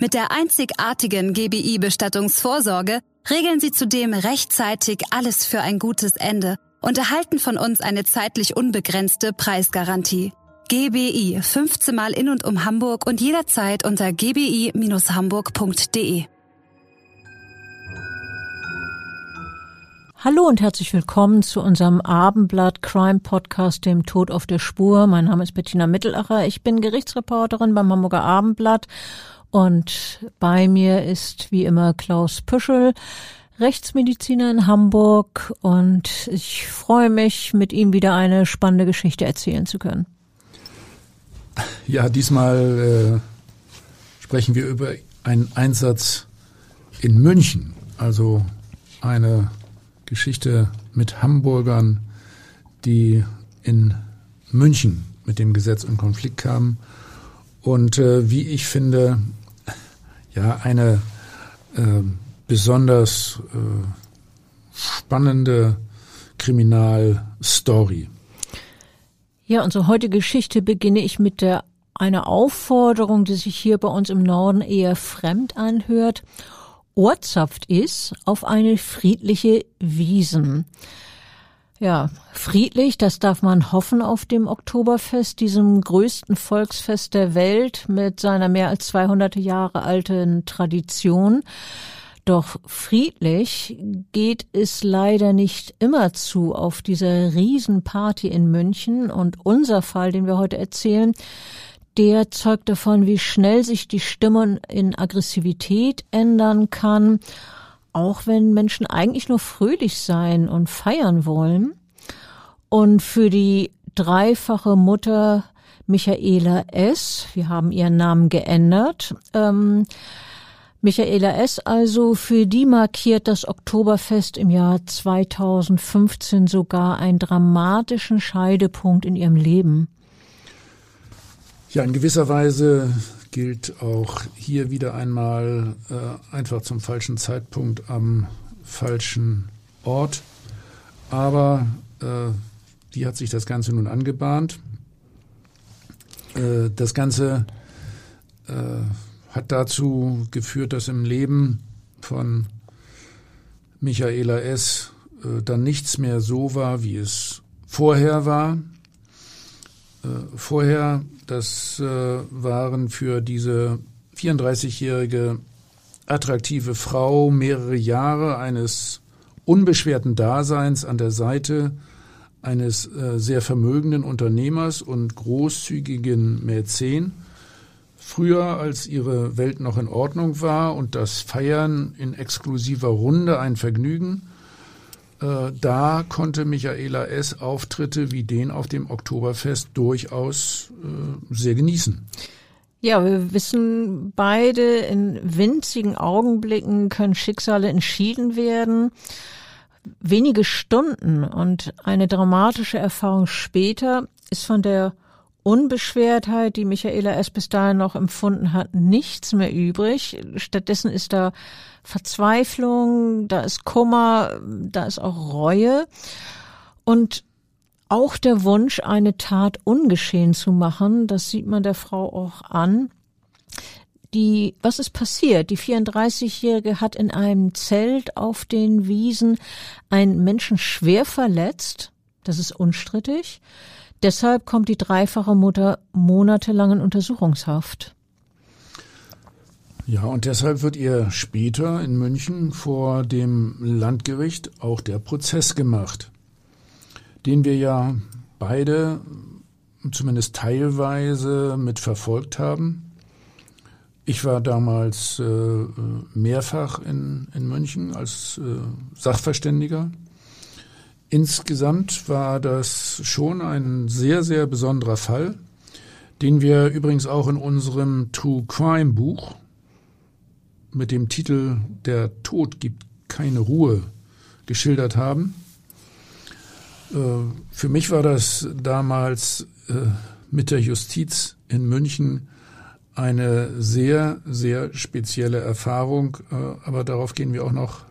Mit der einzigartigen GBI-Bestattungsvorsorge regeln Sie zudem rechtzeitig alles für ein gutes Ende und erhalten von uns eine zeitlich unbegrenzte Preisgarantie. GBI 15 Mal in und um Hamburg und jederzeit unter gbi-hamburg.de. Hallo und herzlich willkommen zu unserem Abendblatt Crime Podcast, dem Tod auf der Spur. Mein Name ist Bettina Mittelacher. Ich bin Gerichtsreporterin beim Hamburger Abendblatt und bei mir ist wie immer Klaus Püschel, Rechtsmediziner in Hamburg. Und ich freue mich, mit ihm wieder eine spannende Geschichte erzählen zu können. Ja, diesmal äh, sprechen wir über einen Einsatz in München, also eine Geschichte mit Hamburgern, die in München mit dem Gesetz in Konflikt kamen. Und äh, wie ich finde, ja, eine äh, besonders äh, spannende Kriminalstory. Ja, unsere heutige Geschichte beginne ich mit der einer Aufforderung, die sich hier bei uns im Norden eher fremd anhört ortshaft ist auf eine friedliche Wiesen. Ja, friedlich, das darf man hoffen auf dem Oktoberfest, diesem größten Volksfest der Welt mit seiner mehr als 200 Jahre alten Tradition. Doch friedlich geht es leider nicht immer zu auf dieser Riesenparty in München und unser Fall, den wir heute erzählen, der zeugt davon, wie schnell sich die Stimmung in Aggressivität ändern kann, auch wenn Menschen eigentlich nur fröhlich sein und feiern wollen. Und für die dreifache Mutter Michaela S., wir haben ihren Namen geändert, ähm, Michaela S. also, für die markiert das Oktoberfest im Jahr 2015 sogar einen dramatischen Scheidepunkt in ihrem Leben. Ja, in gewisser Weise gilt auch hier wieder einmal äh, einfach zum falschen Zeitpunkt am falschen Ort. Aber äh, wie hat sich das Ganze nun angebahnt? Äh, das Ganze äh, hat dazu geführt, dass im Leben von Michaela S. Äh, dann nichts mehr so war, wie es vorher war. Vorher das waren für diese 34-jährige attraktive Frau mehrere Jahre eines unbeschwerten Daseins an der Seite eines äh, sehr vermögenden Unternehmers und großzügigen Mäzen. Früher, als ihre Welt noch in Ordnung war und das Feiern in exklusiver Runde ein Vergnügen, äh, da konnte Michaela S. Auftritte wie den auf dem Oktoberfest durchaus äh, sehr genießen. Ja, wir wissen beide, in winzigen Augenblicken können Schicksale entschieden werden. Wenige Stunden und eine dramatische Erfahrung später ist von der Unbeschwertheit, die Michaela S. bis dahin noch empfunden hat, nichts mehr übrig. Stattdessen ist da Verzweiflung, da ist Kummer, da ist auch Reue und auch der Wunsch, eine Tat ungeschehen zu machen, das sieht man der Frau auch an. Die, was ist passiert? Die 34-Jährige hat in einem Zelt auf den Wiesen einen Menschen schwer verletzt. Das ist unstrittig. Deshalb kommt die dreifache Mutter monatelang in Untersuchungshaft. Ja, und deshalb wird ihr später in München vor dem Landgericht auch der Prozess gemacht, den wir ja beide zumindest teilweise mitverfolgt haben. Ich war damals äh, mehrfach in, in München als äh, Sachverständiger. Insgesamt war das schon ein sehr, sehr besonderer Fall, den wir übrigens auch in unserem True Crime Buch mit dem Titel Der Tod gibt keine Ruhe geschildert haben. Äh, für mich war das damals äh, mit der Justiz in München eine sehr, sehr spezielle Erfahrung, äh, aber darauf gehen wir auch noch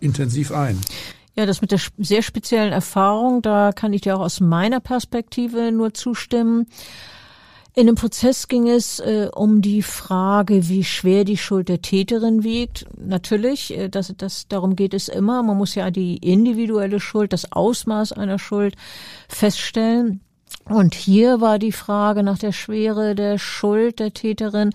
intensiv ein. Ja, das mit der sehr speziellen Erfahrung, da kann ich dir auch aus meiner Perspektive nur zustimmen. In dem Prozess ging es äh, um die Frage, wie schwer die Schuld der Täterin wiegt. Natürlich, äh, das, das, darum geht es immer. Man muss ja die individuelle Schuld, das Ausmaß einer Schuld feststellen. Und hier war die Frage nach der Schwere der Schuld der Täterin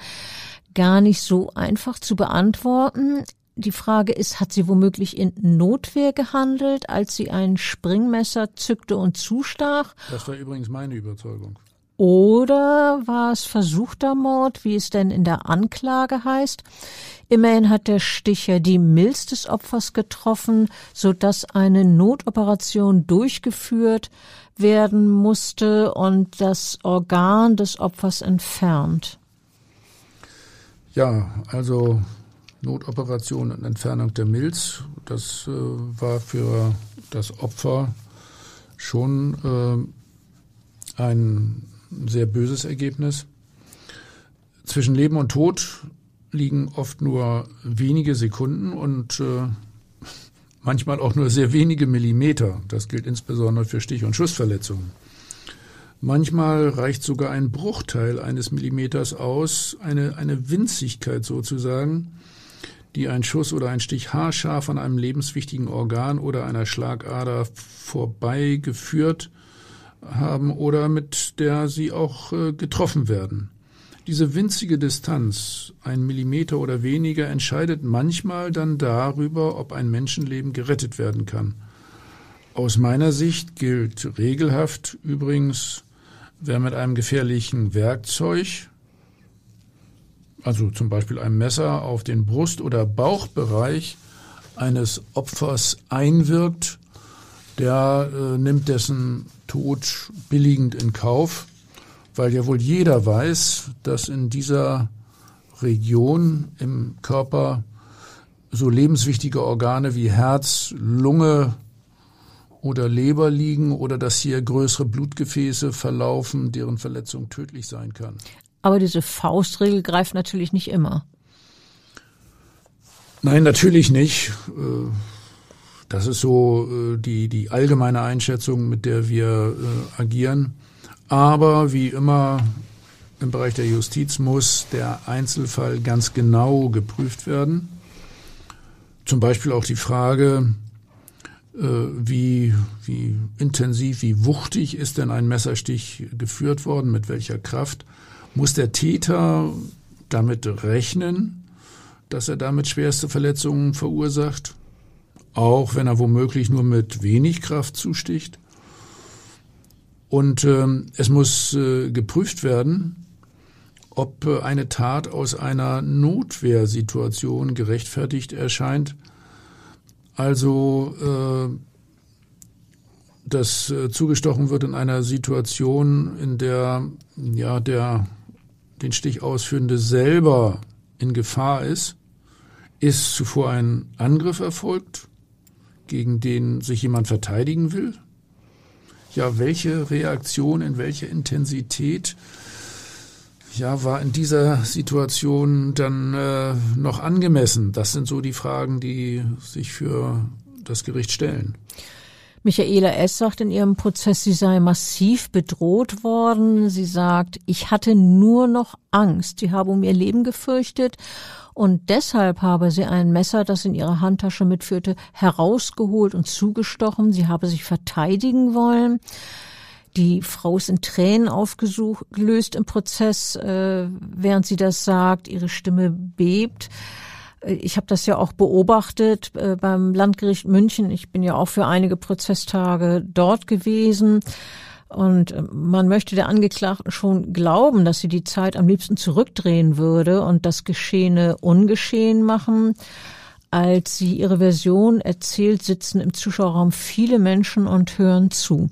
gar nicht so einfach zu beantworten. Die Frage ist, hat sie womöglich in Notwehr gehandelt, als sie ein Springmesser zückte und zustach? Das war übrigens meine Überzeugung. Oder war es versuchter Mord, wie es denn in der Anklage heißt? Immerhin hat der Sticher die Milz des Opfers getroffen, so dass eine Notoperation durchgeführt werden musste und das Organ des Opfers entfernt. Ja, also Notoperation und Entfernung der Milz, das äh, war für das Opfer schon äh, ein sehr böses Ergebnis. Zwischen Leben und Tod liegen oft nur wenige Sekunden und äh, manchmal auch nur sehr wenige Millimeter. Das gilt insbesondere für Stich- und Schussverletzungen. Manchmal reicht sogar ein Bruchteil eines Millimeters aus, eine, eine Winzigkeit sozusagen, die ein Schuss oder ein Stich haarscharf an einem lebenswichtigen Organ oder einer Schlagader vorbeigeführt haben oder mit der sie auch äh, getroffen werden. Diese winzige Distanz, ein Millimeter oder weniger, entscheidet manchmal dann darüber, ob ein Menschenleben gerettet werden kann. Aus meiner Sicht gilt regelhaft übrigens, wer mit einem gefährlichen Werkzeug, also zum Beispiel einem Messer, auf den Brust- oder Bauchbereich eines Opfers einwirkt, der äh, nimmt dessen Tod billigend in Kauf, weil ja wohl jeder weiß, dass in dieser Region im Körper so lebenswichtige Organe wie Herz, Lunge oder Leber liegen oder dass hier größere Blutgefäße verlaufen, deren Verletzung tödlich sein kann. Aber diese Faustregel greift natürlich nicht immer. Nein, natürlich nicht. Äh, das ist so äh, die, die allgemeine Einschätzung, mit der wir äh, agieren. Aber wie immer im Bereich der Justiz muss der Einzelfall ganz genau geprüft werden. Zum Beispiel auch die Frage, äh, wie, wie intensiv, wie wuchtig ist denn ein Messerstich geführt worden, mit welcher Kraft. Muss der Täter damit rechnen, dass er damit schwerste Verletzungen verursacht? auch wenn er womöglich nur mit wenig Kraft zusticht. Und ähm, es muss äh, geprüft werden, ob äh, eine Tat aus einer Notwehrsituation gerechtfertigt erscheint. Also äh, dass äh, zugestochen wird in einer Situation, in der ja der den Stich ausführende selber in Gefahr ist, ist zuvor ein Angriff erfolgt gegen den sich jemand verteidigen will? Ja, welche Reaktion, in welcher Intensität ja, war in dieser Situation dann äh, noch angemessen? Das sind so die Fragen, die sich für das Gericht stellen. Michaela S. sagt in ihrem Prozess, sie sei massiv bedroht worden. Sie sagt, ich hatte nur noch Angst. Sie habe um ihr Leben gefürchtet und deshalb habe sie ein Messer, das in ihrer Handtasche mitführte, herausgeholt und zugestochen. Sie habe sich verteidigen wollen. Die Frau ist in Tränen aufgelöst im Prozess, äh, während sie das sagt. Ihre Stimme bebt. Äh, ich habe das ja auch beobachtet äh, beim Landgericht München. Ich bin ja auch für einige Prozesstage dort gewesen. Und äh, man möchte der Angeklagten schon glauben, dass sie die Zeit am liebsten zurückdrehen würde und das Geschehene ungeschehen machen. Als sie ihre Version erzählt, sitzen im Zuschauerraum viele Menschen und hören zu.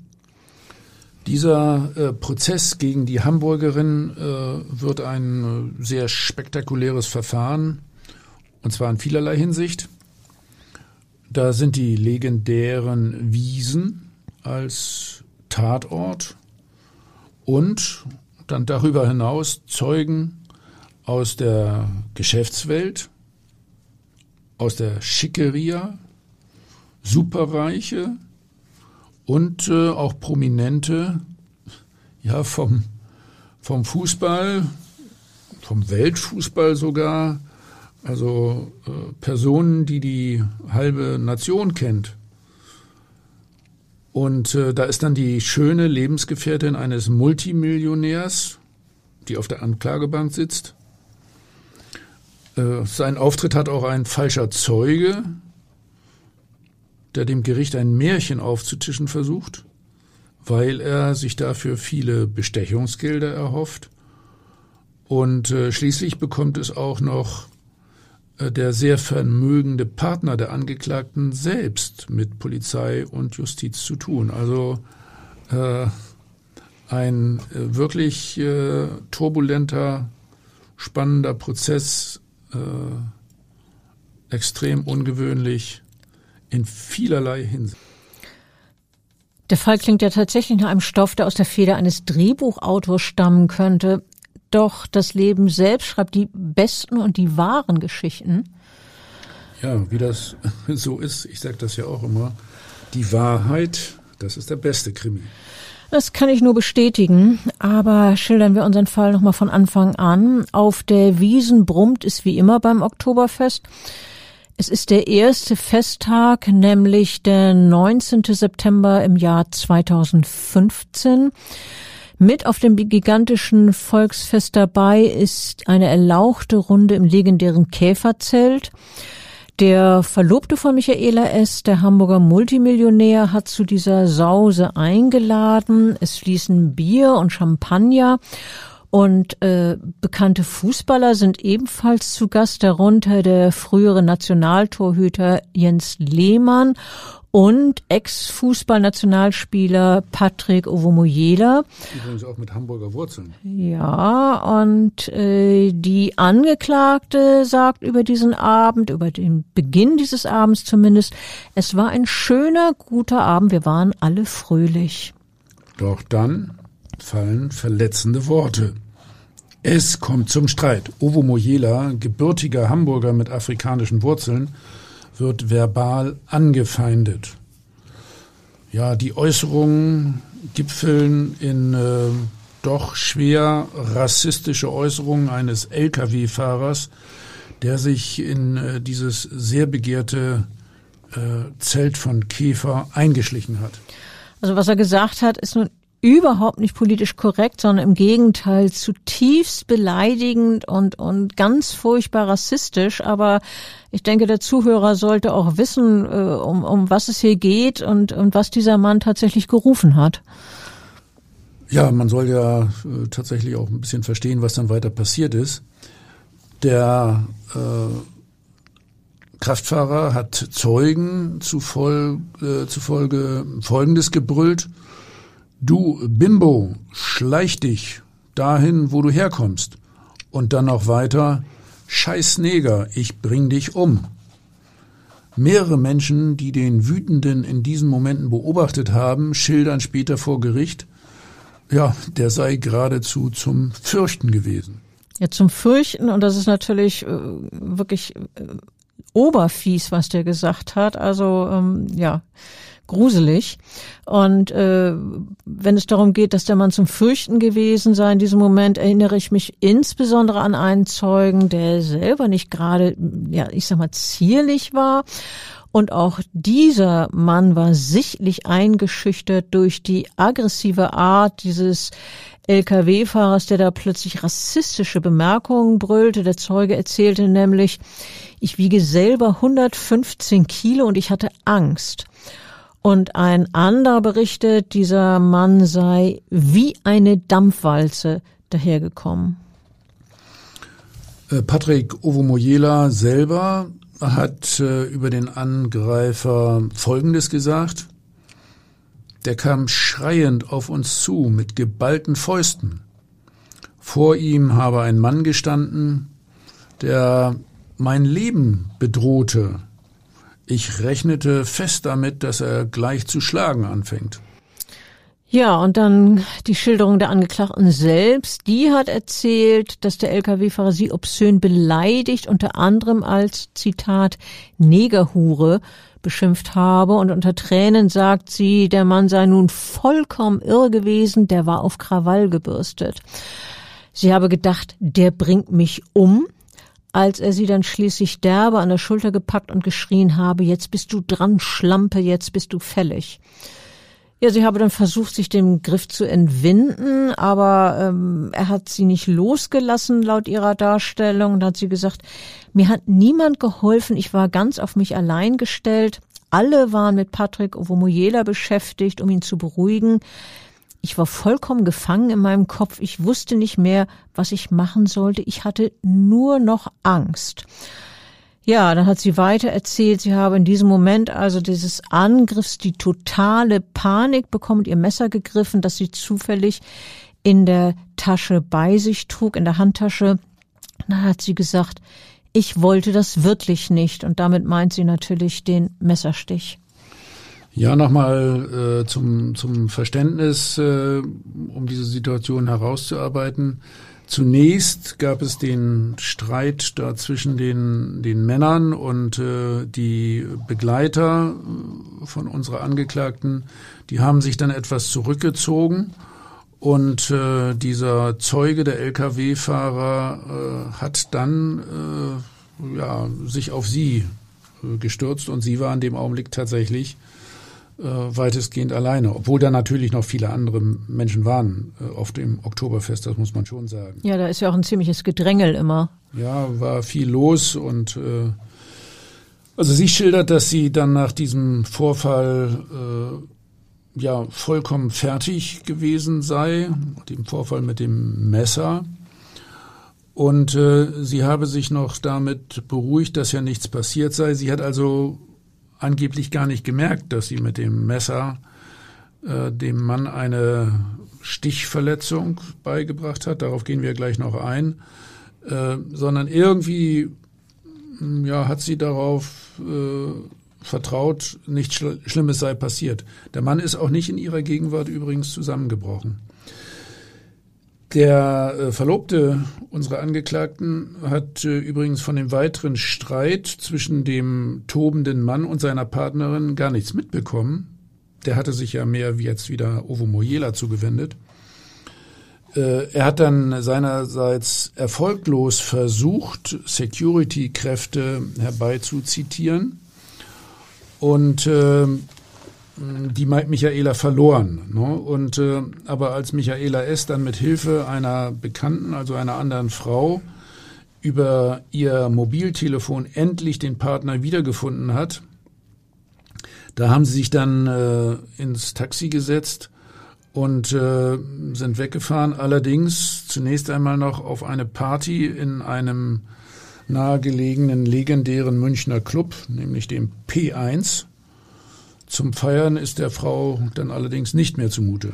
Dieser äh, Prozess gegen die Hamburgerin äh, wird ein äh, sehr spektakuläres Verfahren Und zwar in vielerlei Hinsicht. Da sind die legendären Wiesen als Tatort und dann darüber hinaus Zeugen aus der Geschäftswelt, aus der Schickeria, Superreiche und äh, auch Prominente ja, vom, vom Fußball, vom Weltfußball sogar, also äh, Personen, die die halbe Nation kennt. Und äh, da ist dann die schöne Lebensgefährtin eines Multimillionärs, die auf der Anklagebank sitzt. Äh, sein Auftritt hat auch ein falscher Zeuge, der dem Gericht ein Märchen aufzutischen versucht, weil er sich dafür viele Bestechungsgelder erhofft. Und äh, schließlich bekommt es auch noch der sehr vermögende Partner der Angeklagten selbst mit Polizei und Justiz zu tun. Also äh, ein äh, wirklich äh, turbulenter, spannender Prozess, äh, extrem ungewöhnlich in vielerlei Hinsicht. Der Fall klingt ja tatsächlich nach einem Stoff, der aus der Feder eines Drehbuchautors stammen könnte. Doch das Leben selbst schreibt die besten und die wahren Geschichten. Ja, wie das so ist, ich sage das ja auch immer, die Wahrheit, das ist der beste Krimi. Das kann ich nur bestätigen, aber schildern wir unseren Fall nochmal von Anfang an. Auf der Wiesen brummt es wie immer beim Oktoberfest. Es ist der erste Festtag, nämlich der 19. September im Jahr 2015. Mit auf dem gigantischen Volksfest dabei ist eine erlauchte Runde im legendären Käferzelt. Der Verlobte von Michaela S., der Hamburger Multimillionär, hat zu dieser Sause eingeladen. Es fließen Bier und Champagner und äh, bekannte Fußballer sind ebenfalls zu Gast, darunter der frühere Nationaltorhüter Jens Lehmann und Ex-Fußballnationalspieler Patrick Ovomoyela. Übrigens auch mit Hamburger Wurzeln. Ja, und äh, die Angeklagte sagt über diesen Abend, über den Beginn dieses Abends zumindest, es war ein schöner, guter Abend, wir waren alle fröhlich. Doch dann fallen verletzende Worte. Es kommt zum Streit. Ovo Mojela, gebürtiger Hamburger mit afrikanischen Wurzeln, wird verbal angefeindet. Ja, die Äußerungen gipfeln in äh, doch schwer rassistische Äußerungen eines Lkw-Fahrers, der sich in äh, dieses sehr begehrte äh, Zelt von Käfer eingeschlichen hat. Also was er gesagt hat, ist nun überhaupt nicht politisch korrekt, sondern im Gegenteil zutiefst beleidigend und, und ganz furchtbar rassistisch. Aber ich denke, der Zuhörer sollte auch wissen, äh, um, um was es hier geht und, und was dieser Mann tatsächlich gerufen hat. Ja, man soll ja äh, tatsächlich auch ein bisschen verstehen, was dann weiter passiert ist. Der äh, Kraftfahrer hat Zeugen zufolge, äh, zufolge Folgendes gebrüllt. Du Bimbo, schleich dich dahin, wo du herkommst. Und dann noch weiter, Scheiß Neger, ich bring dich um. Mehrere Menschen, die den Wütenden in diesen Momenten beobachtet haben, schildern später vor Gericht, ja, der sei geradezu zum Fürchten gewesen. Ja, zum Fürchten, und das ist natürlich äh, wirklich äh, oberfies, was der gesagt hat. Also, ähm, ja gruselig. Und äh, wenn es darum geht, dass der Mann zum Fürchten gewesen sei, in diesem Moment erinnere ich mich insbesondere an einen Zeugen, der selber nicht gerade, ja, ich sag mal, zierlich war. Und auch dieser Mann war sichtlich eingeschüchtert durch die aggressive Art dieses Lkw-Fahrers, der da plötzlich rassistische Bemerkungen brüllte. Der Zeuge erzählte nämlich, ich wiege selber 115 Kilo und ich hatte Angst. Und ein anderer berichtet, dieser Mann sei wie eine Dampfwalze dahergekommen. Äh, Patrick Ovomoyela selber hat äh, über den Angreifer Folgendes gesagt. Der kam schreiend auf uns zu mit geballten Fäusten. Vor ihm habe ein Mann gestanden, der mein Leben bedrohte. Ich rechnete fest damit, dass er gleich zu schlagen anfängt. Ja, und dann die Schilderung der Angeklagten selbst. Die hat erzählt, dass der Lkw-Fahrer sie obszön beleidigt, unter anderem als Zitat Negerhure beschimpft habe. Und unter Tränen sagt sie, der Mann sei nun vollkommen irre gewesen, der war auf Krawall gebürstet. Sie habe gedacht, der bringt mich um als er sie dann schließlich derbe an der Schulter gepackt und geschrien habe, jetzt bist du dran, Schlampe, jetzt bist du fällig. Ja, sie habe dann versucht, sich dem Griff zu entwinden, aber ähm, er hat sie nicht losgelassen, laut ihrer Darstellung. Da hat sie gesagt, mir hat niemand geholfen, ich war ganz auf mich allein gestellt. Alle waren mit Patrick Ovomoyela beschäftigt, um ihn zu beruhigen. Ich war vollkommen gefangen in meinem Kopf. Ich wusste nicht mehr, was ich machen sollte. Ich hatte nur noch Angst. Ja, dann hat sie weiter erzählt, sie habe in diesem Moment also dieses Angriffs die totale Panik bekommen, ihr Messer gegriffen, das sie zufällig in der Tasche bei sich trug, in der Handtasche. Dann hat sie gesagt, ich wollte das wirklich nicht. Und damit meint sie natürlich den Messerstich. Ja, nochmal äh, zum, zum Verständnis, äh, um diese Situation herauszuarbeiten. Zunächst gab es den Streit da zwischen den, den Männern und äh, die Begleiter äh, von unserer Angeklagten, die haben sich dann etwas zurückgezogen und äh, dieser Zeuge, der Lkw-Fahrer, äh, hat dann äh, ja, sich auf sie äh, gestürzt und sie war in dem Augenblick tatsächlich äh, weitestgehend alleine, obwohl da natürlich noch viele andere Menschen waren äh, auf dem Oktoberfest, das muss man schon sagen. Ja, da ist ja auch ein ziemliches Gedrängel immer. Ja, war viel los und äh, also sie schildert, dass sie dann nach diesem Vorfall äh, ja vollkommen fertig gewesen sei, dem Vorfall mit dem Messer. Und äh, sie habe sich noch damit beruhigt, dass ja nichts passiert sei. Sie hat also angeblich gar nicht gemerkt, dass sie mit dem Messer äh, dem Mann eine Stichverletzung beigebracht hat. Darauf gehen wir gleich noch ein. Äh, sondern irgendwie hm, ja, hat sie darauf äh, vertraut, nichts Schlimmes sei passiert. Der Mann ist auch nicht in ihrer Gegenwart übrigens zusammengebrochen. Der äh, Verlobte unserer Angeklagten hat äh, übrigens von dem weiteren Streit zwischen dem tobenden Mann und seiner Partnerin gar nichts mitbekommen. Der hatte sich ja mehr wie jetzt wieder Ovo Moyela zugewendet. Äh, er hat dann seinerseits erfolglos versucht, Security-Kräfte herbeizuzitieren. Und äh, die Michaela verloren. Ne? Und äh, aber als Michaela S. dann mit Hilfe einer Bekannten, also einer anderen Frau, über ihr Mobiltelefon endlich den Partner wiedergefunden hat, da haben sie sich dann äh, ins Taxi gesetzt und äh, sind weggefahren. Allerdings zunächst einmal noch auf eine Party in einem nahegelegenen legendären Münchner Club, nämlich dem P1. Zum Feiern ist der Frau dann allerdings nicht mehr zumute.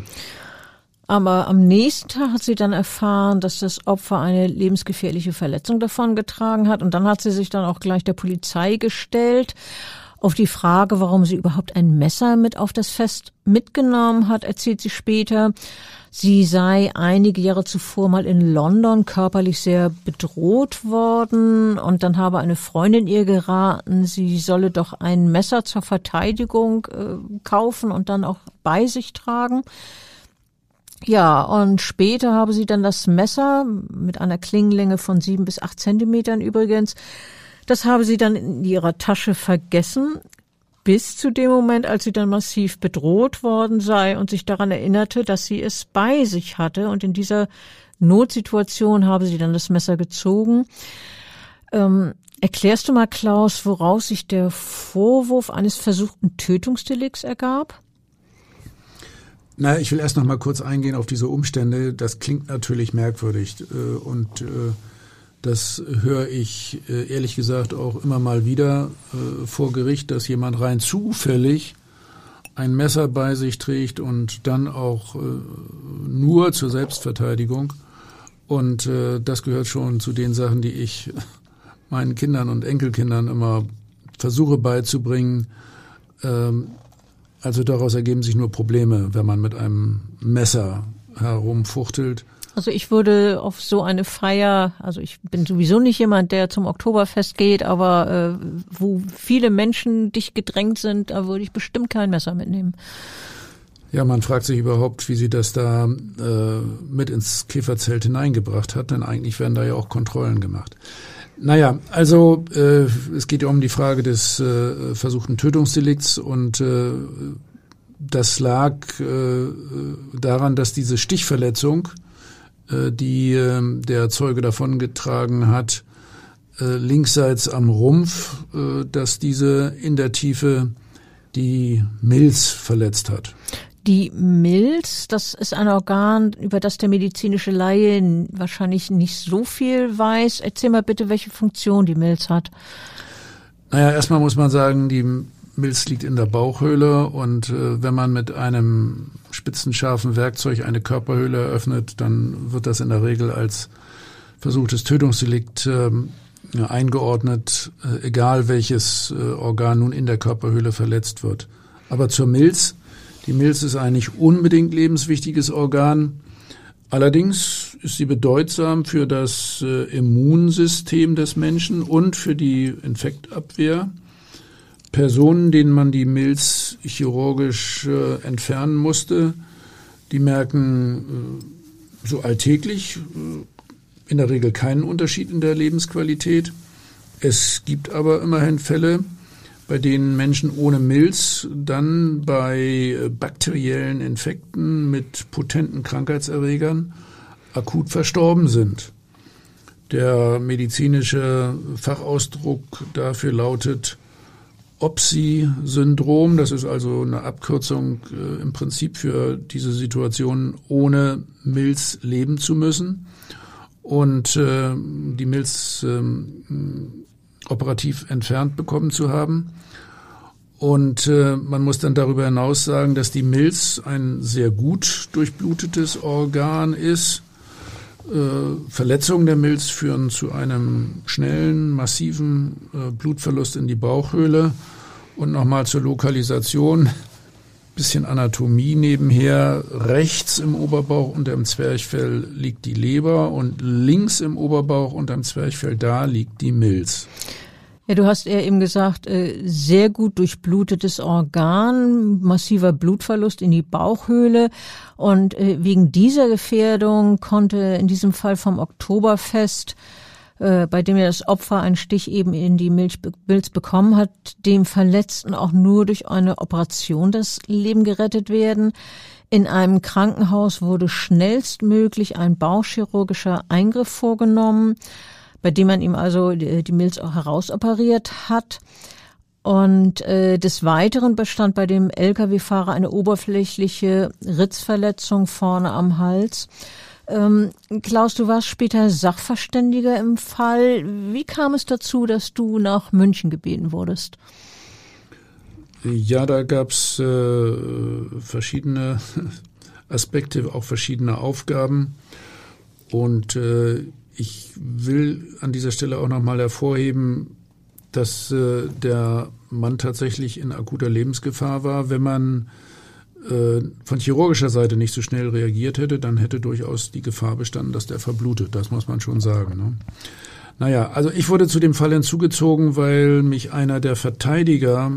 Aber am nächsten Tag hat sie dann erfahren, dass das Opfer eine lebensgefährliche Verletzung davongetragen hat. Und dann hat sie sich dann auch gleich der Polizei gestellt. Auf die Frage, warum sie überhaupt ein Messer mit auf das Fest mitgenommen hat, erzählt sie später. Sie sei einige Jahre zuvor mal in London körperlich sehr bedroht worden und dann habe eine Freundin ihr geraten, sie solle doch ein Messer zur Verteidigung äh, kaufen und dann auch bei sich tragen. Ja, und später habe sie dann das Messer mit einer Klingenlänge von sieben bis acht Zentimetern übrigens, das habe sie dann in ihrer Tasche vergessen bis zu dem Moment, als sie dann massiv bedroht worden sei und sich daran erinnerte, dass sie es bei sich hatte. Und in dieser Notsituation habe sie dann das Messer gezogen. Ähm, erklärst du mal, Klaus, woraus sich der Vorwurf eines versuchten Tötungsdelikts ergab? Na, ich will erst noch mal kurz eingehen auf diese Umstände. Das klingt natürlich merkwürdig äh, und äh, das höre ich äh, ehrlich gesagt auch immer mal wieder äh, vor Gericht, dass jemand rein zufällig ein Messer bei sich trägt und dann auch äh, nur zur Selbstverteidigung. Und das gehört schon zu den Sachen, die ich meinen Kindern und Enkelkindern immer versuche beizubringen. Ähm, also daraus ergeben sich nur Probleme, wenn man mit einem Messer herumfuchtelt. Also ich würde auf so eine Feier, also ich bin sowieso nicht jemand, der zum Oktoberfest geht, aber äh, wo viele Menschen dicht gedrängt sind, da würde ich bestimmt kein Messer mitnehmen. Ja, man fragt sich überhaupt, wie sie das da äh, mit ins Käferzelt hineingebracht hat, denn eigentlich werden da ja auch Kontrollen gemacht. Naja, also äh, es geht ja um die Frage des äh, versuchten Tötungsdelikts und äh, das lag äh, daran, dass diese Stichverletzung, die äh, der Zeuge davongetragen hat, äh, linksseits am Rumpf, äh, dass diese in der Tiefe die Milz verletzt hat. Die Milz, das ist ein Organ, über das der medizinische Laie wahrscheinlich nicht so viel weiß. Erzähl mal bitte, welche Funktion die Milz hat. Naja, erstmal muss man sagen, die Milz liegt in der Bauchhöhle und äh, wenn man mit einem spitzenscharfen Werkzeug eine Körperhöhle eröffnet, dann wird das in der Regel als versuchtes Tötungsdelikt äh, eingeordnet, äh, egal welches äh, Organ nun in der Körperhöhle verletzt wird. Aber zur Milz die Milz ist ein nicht unbedingt lebenswichtiges Organ. Allerdings ist sie bedeutsam für das äh, Immunsystem des Menschen und für die Infektabwehr. Personen, denen man die Milz chirurgisch äh, entfernen musste, die merken äh, so alltäglich äh, in der Regel keinen Unterschied in der Lebensqualität. Es gibt aber immerhin Fälle, bei denen Menschen ohne Milz dann bei äh, bakteriellen Infekten mit potenten Krankheitserregern akut verstorben sind. Der medizinische Fachausdruck dafür lautet OPSI-Syndrom. Das ist also eine Abkürzung äh, im Prinzip für diese Situation, ohne Milz leben zu müssen. Und äh, die Milz äh, operativ entfernt bekommen zu haben. Und äh, man muss dann darüber hinaus sagen, dass die Milz ein sehr gut durchblutetes Organ ist. Äh, Verletzungen der Milz führen zu einem schnellen, massiven äh, Blutverlust in die Bauchhöhle. Und nochmal zur Lokalisation. Bisschen Anatomie nebenher. Rechts im Oberbauch unter dem Zwerchfell liegt die Leber und links im Oberbauch unter dem Zwerchfell da liegt die Milz. Ja, du hast ja eben gesagt, äh, sehr gut durchblutetes Organ, massiver Blutverlust in die Bauchhöhle. Und äh, wegen dieser Gefährdung konnte in diesem Fall vom Oktoberfest, äh, bei dem ja das Opfer einen Stich eben in die Milz bekommen hat, dem Verletzten auch nur durch eine Operation das Leben gerettet werden. In einem Krankenhaus wurde schnellstmöglich ein bauchchirurgischer Eingriff vorgenommen bei dem man ihm also die, die Milz auch herausoperiert hat. Und äh, des Weiteren bestand bei dem Lkw-Fahrer eine oberflächliche Ritzverletzung vorne am Hals. Ähm, Klaus, du warst später Sachverständiger im Fall. Wie kam es dazu, dass du nach München gebeten wurdest? Ja, da gab's äh, verschiedene Aspekte, auch verschiedene Aufgaben. Und äh, ich will an dieser Stelle auch nochmal hervorheben, dass äh, der Mann tatsächlich in akuter Lebensgefahr war. Wenn man äh, von chirurgischer Seite nicht so schnell reagiert hätte, dann hätte durchaus die Gefahr bestanden, dass der verblutet. Das muss man schon sagen. Ne? Naja, also ich wurde zu dem Fall hinzugezogen, weil mich einer der Verteidiger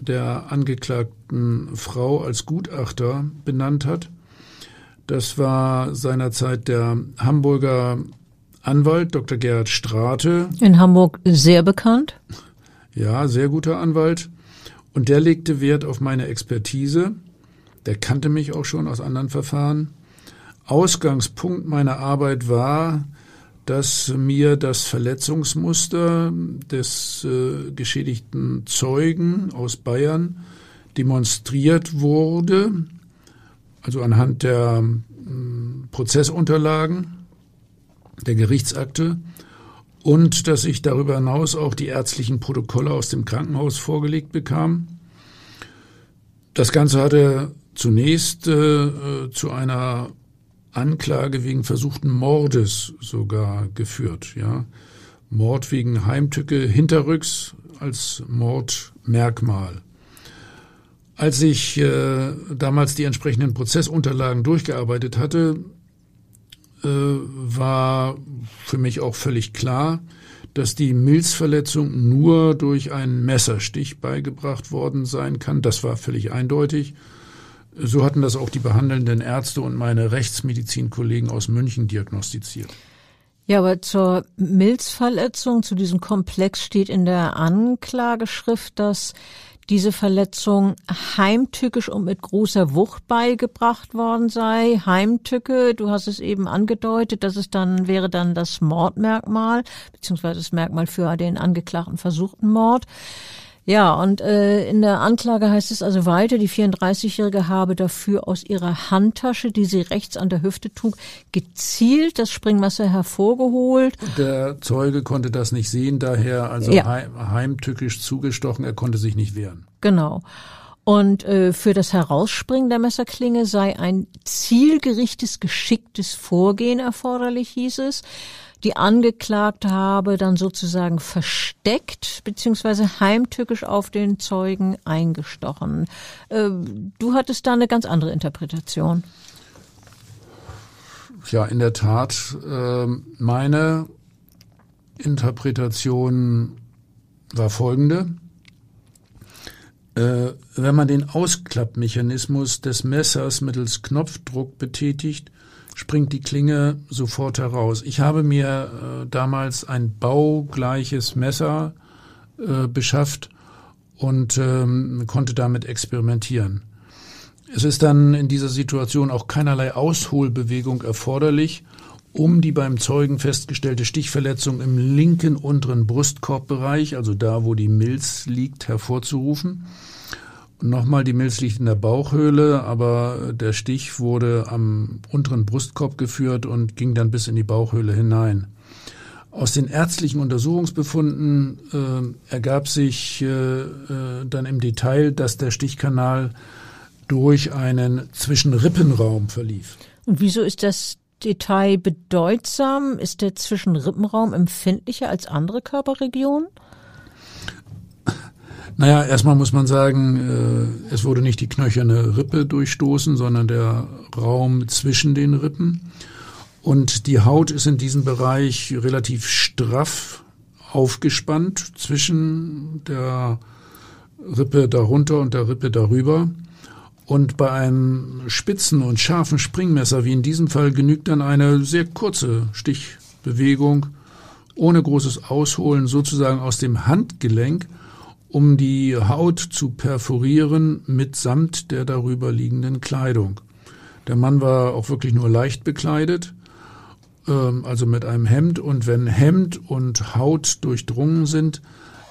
der angeklagten Frau als Gutachter benannt hat. Das war seinerzeit der Hamburger Anwalt Dr. Gerhard Strate. In Hamburg sehr bekannt. Ja, sehr guter Anwalt. Und der legte Wert auf meine Expertise. Der kannte mich auch schon aus anderen Verfahren. Ausgangspunkt meiner Arbeit war, dass mir das Verletzungsmuster des äh, geschädigten Zeugen aus Bayern demonstriert wurde, also anhand der äh, Prozessunterlagen der Gerichtsakte und dass ich darüber hinaus auch die ärztlichen Protokolle aus dem Krankenhaus vorgelegt bekam. Das Ganze hatte zunächst äh, zu einer Anklage wegen versuchten Mordes sogar geführt, ja. Mord wegen Heimtücke hinterrücks als Mordmerkmal. Als ich äh, damals die entsprechenden Prozessunterlagen durchgearbeitet hatte, äh, war für mich auch völlig klar, dass die Milzverletzung nur durch einen Messerstich beigebracht worden sein kann. Das war völlig eindeutig. So hatten das auch die behandelnden Ärzte und meine Rechtsmedizinkollegen aus München diagnostiziert. Ja, aber zur Milzverletzung, zu diesem Komplex steht in der Anklageschrift, dass diese Verletzung heimtückisch und mit großer Wucht beigebracht worden sei. Heimtücke, du hast es eben angedeutet, das ist dann, wäre dann das Mordmerkmal, beziehungsweise das Merkmal für den angeklagten versuchten Mord. Ja, und äh, in der Anklage heißt es also weiter, die 34-Jährige habe dafür aus ihrer Handtasche, die sie rechts an der Hüfte trug, gezielt das Springmesser hervorgeholt. Der Zeuge konnte das nicht sehen, daher also ja. heimtückisch zugestochen, er konnte sich nicht wehren. Genau. Und äh, für das Herausspringen der Messerklinge sei ein zielgerichtetes, geschicktes Vorgehen erforderlich, hieß es die Angeklagte habe dann sozusagen versteckt beziehungsweise heimtückisch auf den Zeugen eingestochen. Äh, du hattest da eine ganz andere Interpretation. Ja, in der Tat. Ähm, meine Interpretation war folgende. Äh, wenn man den Ausklappmechanismus des Messers mittels Knopfdruck betätigt, springt die Klinge sofort heraus. Ich habe mir äh, damals ein baugleiches Messer äh, beschafft und ähm, konnte damit experimentieren. Es ist dann in dieser Situation auch keinerlei Ausholbewegung erforderlich, um die beim Zeugen festgestellte Stichverletzung im linken unteren Brustkorbbereich, also da, wo die Milz liegt, hervorzurufen. Nochmal, die Milz liegt in der Bauchhöhle, aber der Stich wurde am unteren Brustkorb geführt und ging dann bis in die Bauchhöhle hinein. Aus den ärztlichen Untersuchungsbefunden äh, ergab sich äh, äh, dann im Detail, dass der Stichkanal durch einen Zwischenrippenraum verlief. Und wieso ist das Detail bedeutsam? Ist der Zwischenrippenraum empfindlicher als andere Körperregionen? Naja, erstmal muss man sagen, äh, es wurde nicht die knöcherne Rippe durchstoßen, sondern der Raum zwischen den Rippen. Und die Haut ist in diesem Bereich relativ straff aufgespannt zwischen der Rippe darunter und der Rippe darüber. Und bei einem spitzen und scharfen Springmesser wie in diesem Fall genügt dann eine sehr kurze Stichbewegung ohne großes Ausholen sozusagen aus dem Handgelenk um die Haut zu perforieren mitsamt der darüber liegenden Kleidung. Der Mann war auch wirklich nur leicht bekleidet, ähm, also mit einem Hemd, und wenn Hemd und Haut durchdrungen sind,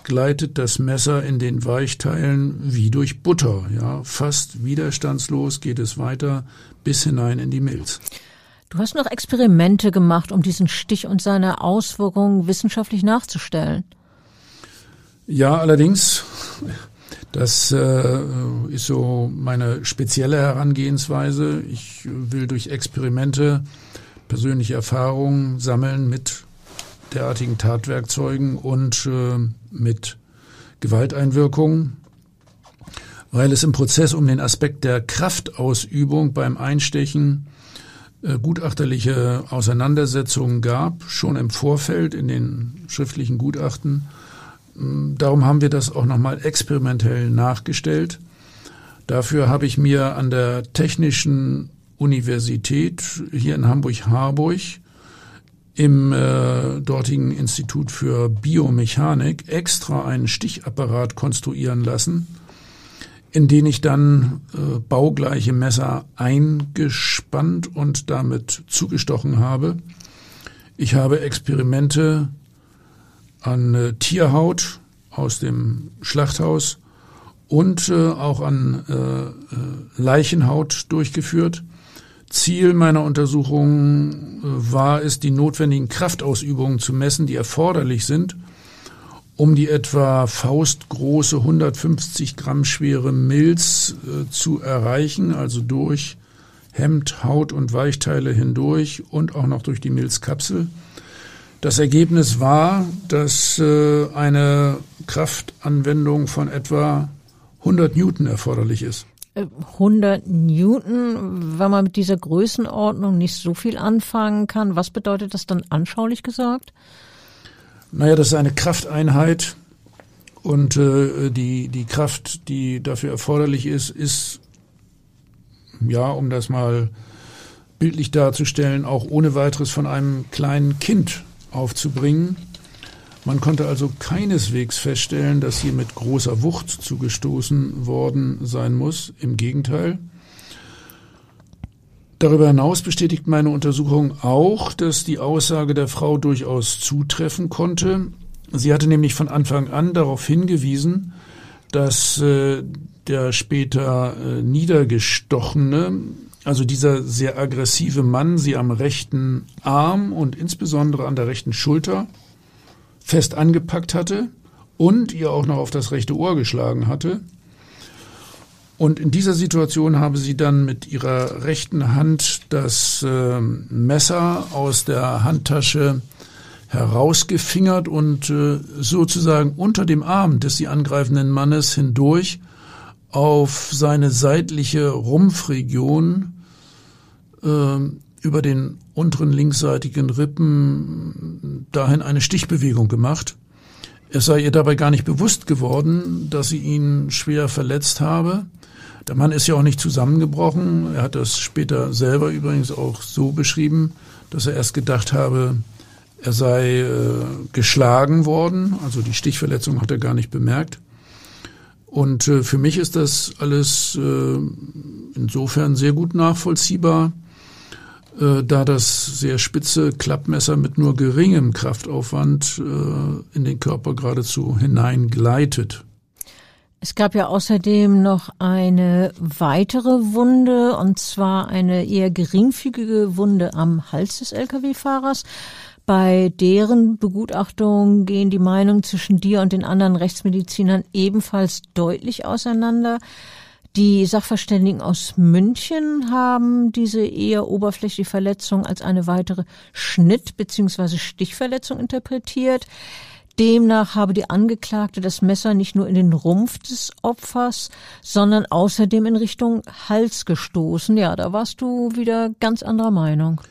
gleitet das Messer in den Weichteilen wie durch Butter. Ja, fast widerstandslos geht es weiter bis hinein in die Milz. Du hast noch Experimente gemacht, um diesen Stich und seine Auswirkungen wissenschaftlich nachzustellen. Ja, allerdings, das äh, ist so meine spezielle Herangehensweise. Ich will durch Experimente persönliche Erfahrungen sammeln mit derartigen Tatwerkzeugen und äh, mit Gewalteinwirkungen, weil es im Prozess um den Aspekt der Kraftausübung beim Einstechen äh, gutachterliche Auseinandersetzungen gab, schon im Vorfeld in den schriftlichen Gutachten Darum haben wir das auch nochmal experimentell nachgestellt. Dafür habe ich mir an der Technischen Universität hier in Hamburg-Harburg im äh, dortigen Institut für Biomechanik extra einen Stichapparat konstruieren lassen, in den ich dann äh, baugleiche Messer eingespannt und damit zugestochen habe. Ich habe Experimente an äh, Tierhaut aus dem Schlachthaus und äh, auch an äh, äh, Leichenhaut durchgeführt. Ziel meiner Untersuchung äh, war es, die notwendigen Kraftausübungen zu messen, die erforderlich sind, um die etwa faustgroße 150 Gramm schwere Milz äh, zu erreichen, also durch Hemd, Haut und Weichteile hindurch und auch noch durch die Milzkapsel. Das Ergebnis war, dass äh, eine Kraftanwendung von etwa 100 Newton erforderlich ist. 100 äh, Newton, wenn man mit dieser Größenordnung nicht so viel anfangen kann, was bedeutet das dann anschaulich gesagt? Naja, das ist eine Krafteinheit und äh, die, die Kraft, die dafür erforderlich ist, ist, ja, um das mal bildlich darzustellen, auch ohne weiteres von einem kleinen Kind aufzubringen. Man konnte also keineswegs feststellen, dass hier mit großer Wucht zugestoßen worden sein muss. Im Gegenteil. Darüber hinaus bestätigt meine Untersuchung auch, dass die Aussage der Frau durchaus zutreffen konnte. Sie hatte nämlich von Anfang an darauf hingewiesen, dass äh, der später äh, niedergestochene, also dieser sehr aggressive Mann, sie am rechten Arm und insbesondere an der rechten Schulter fest angepackt hatte und ihr auch noch auf das rechte Ohr geschlagen hatte. Und in dieser Situation habe sie dann mit ihrer rechten Hand das äh, Messer aus der Handtasche herausgefingert und äh, sozusagen unter dem Arm des sie angreifenden Mannes hindurch auf seine seitliche Rumpfregion äh, über den unteren linksseitigen Rippen dahin eine Stichbewegung gemacht. Es sei ihr dabei gar nicht bewusst geworden, dass sie ihn schwer verletzt habe. Der Mann ist ja auch nicht zusammengebrochen. Er hat das später selber übrigens auch so beschrieben, dass er erst gedacht habe, er sei äh, geschlagen worden. Also die Stichverletzung hat er gar nicht bemerkt. Und äh, für mich ist das alles äh, insofern sehr gut nachvollziehbar, äh, da das sehr spitze Klappmesser mit nur geringem Kraftaufwand äh, in den Körper geradezu hineingleitet. Es gab ja außerdem noch eine weitere Wunde, und zwar eine eher geringfügige Wunde am Hals des Lkw-Fahrers. Bei deren Begutachtung gehen die Meinungen zwischen dir und den anderen Rechtsmedizinern ebenfalls deutlich auseinander. Die Sachverständigen aus München haben diese eher oberflächliche Verletzung als eine weitere Schnitt- bzw. Stichverletzung interpretiert. Demnach habe die Angeklagte das Messer nicht nur in den Rumpf des Opfers, sondern außerdem in Richtung Hals gestoßen. Ja, da warst du wieder ganz anderer Meinung.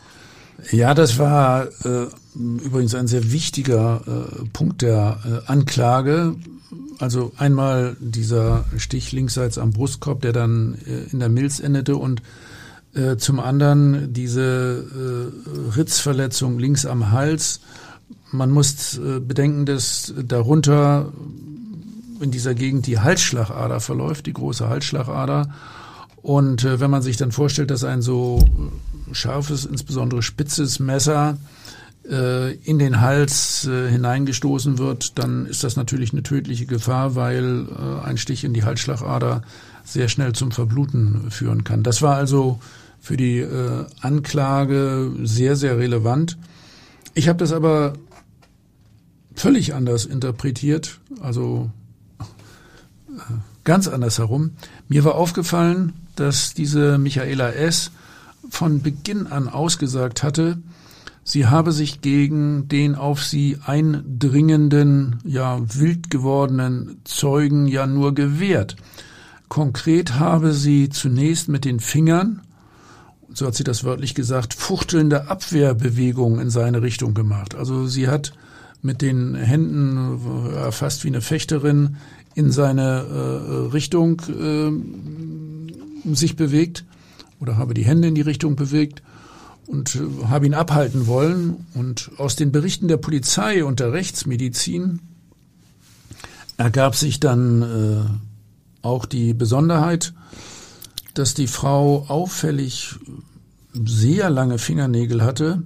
Ja, das war äh, übrigens ein sehr wichtiger äh, Punkt der äh, Anklage, also einmal dieser Stich linksseits am Brustkorb, der dann äh, in der Milz endete und äh, zum anderen diese äh, Ritzverletzung links am Hals. Man muss äh, bedenken, dass darunter in dieser Gegend die Halsschlagader verläuft, die große Halsschlagader. Und äh, wenn man sich dann vorstellt, dass ein so scharfes, insbesondere spitzes Messer äh, in den Hals äh, hineingestoßen wird, dann ist das natürlich eine tödliche Gefahr, weil äh, ein Stich in die Halsschlagader sehr schnell zum Verbluten führen kann. Das war also für die Anklage sehr, sehr relevant. Ich habe das aber völlig anders interpretiert, also ganz anders herum. Mir war aufgefallen, dass diese Michaela S. von Beginn an ausgesagt hatte, Sie habe sich gegen den auf sie eindringenden, ja wild gewordenen Zeugen ja nur gewehrt. Konkret habe sie zunächst mit den Fingern, so hat sie das wörtlich gesagt, fuchtelnde Abwehrbewegungen in seine Richtung gemacht. Also sie hat mit den Händen ja, fast wie eine Fechterin in seine äh, Richtung äh, sich bewegt oder habe die Hände in die Richtung bewegt und äh, habe ihn abhalten wollen. Und aus den Berichten der Polizei und der Rechtsmedizin ergab sich dann äh, auch die Besonderheit, dass die Frau auffällig sehr lange Fingernägel hatte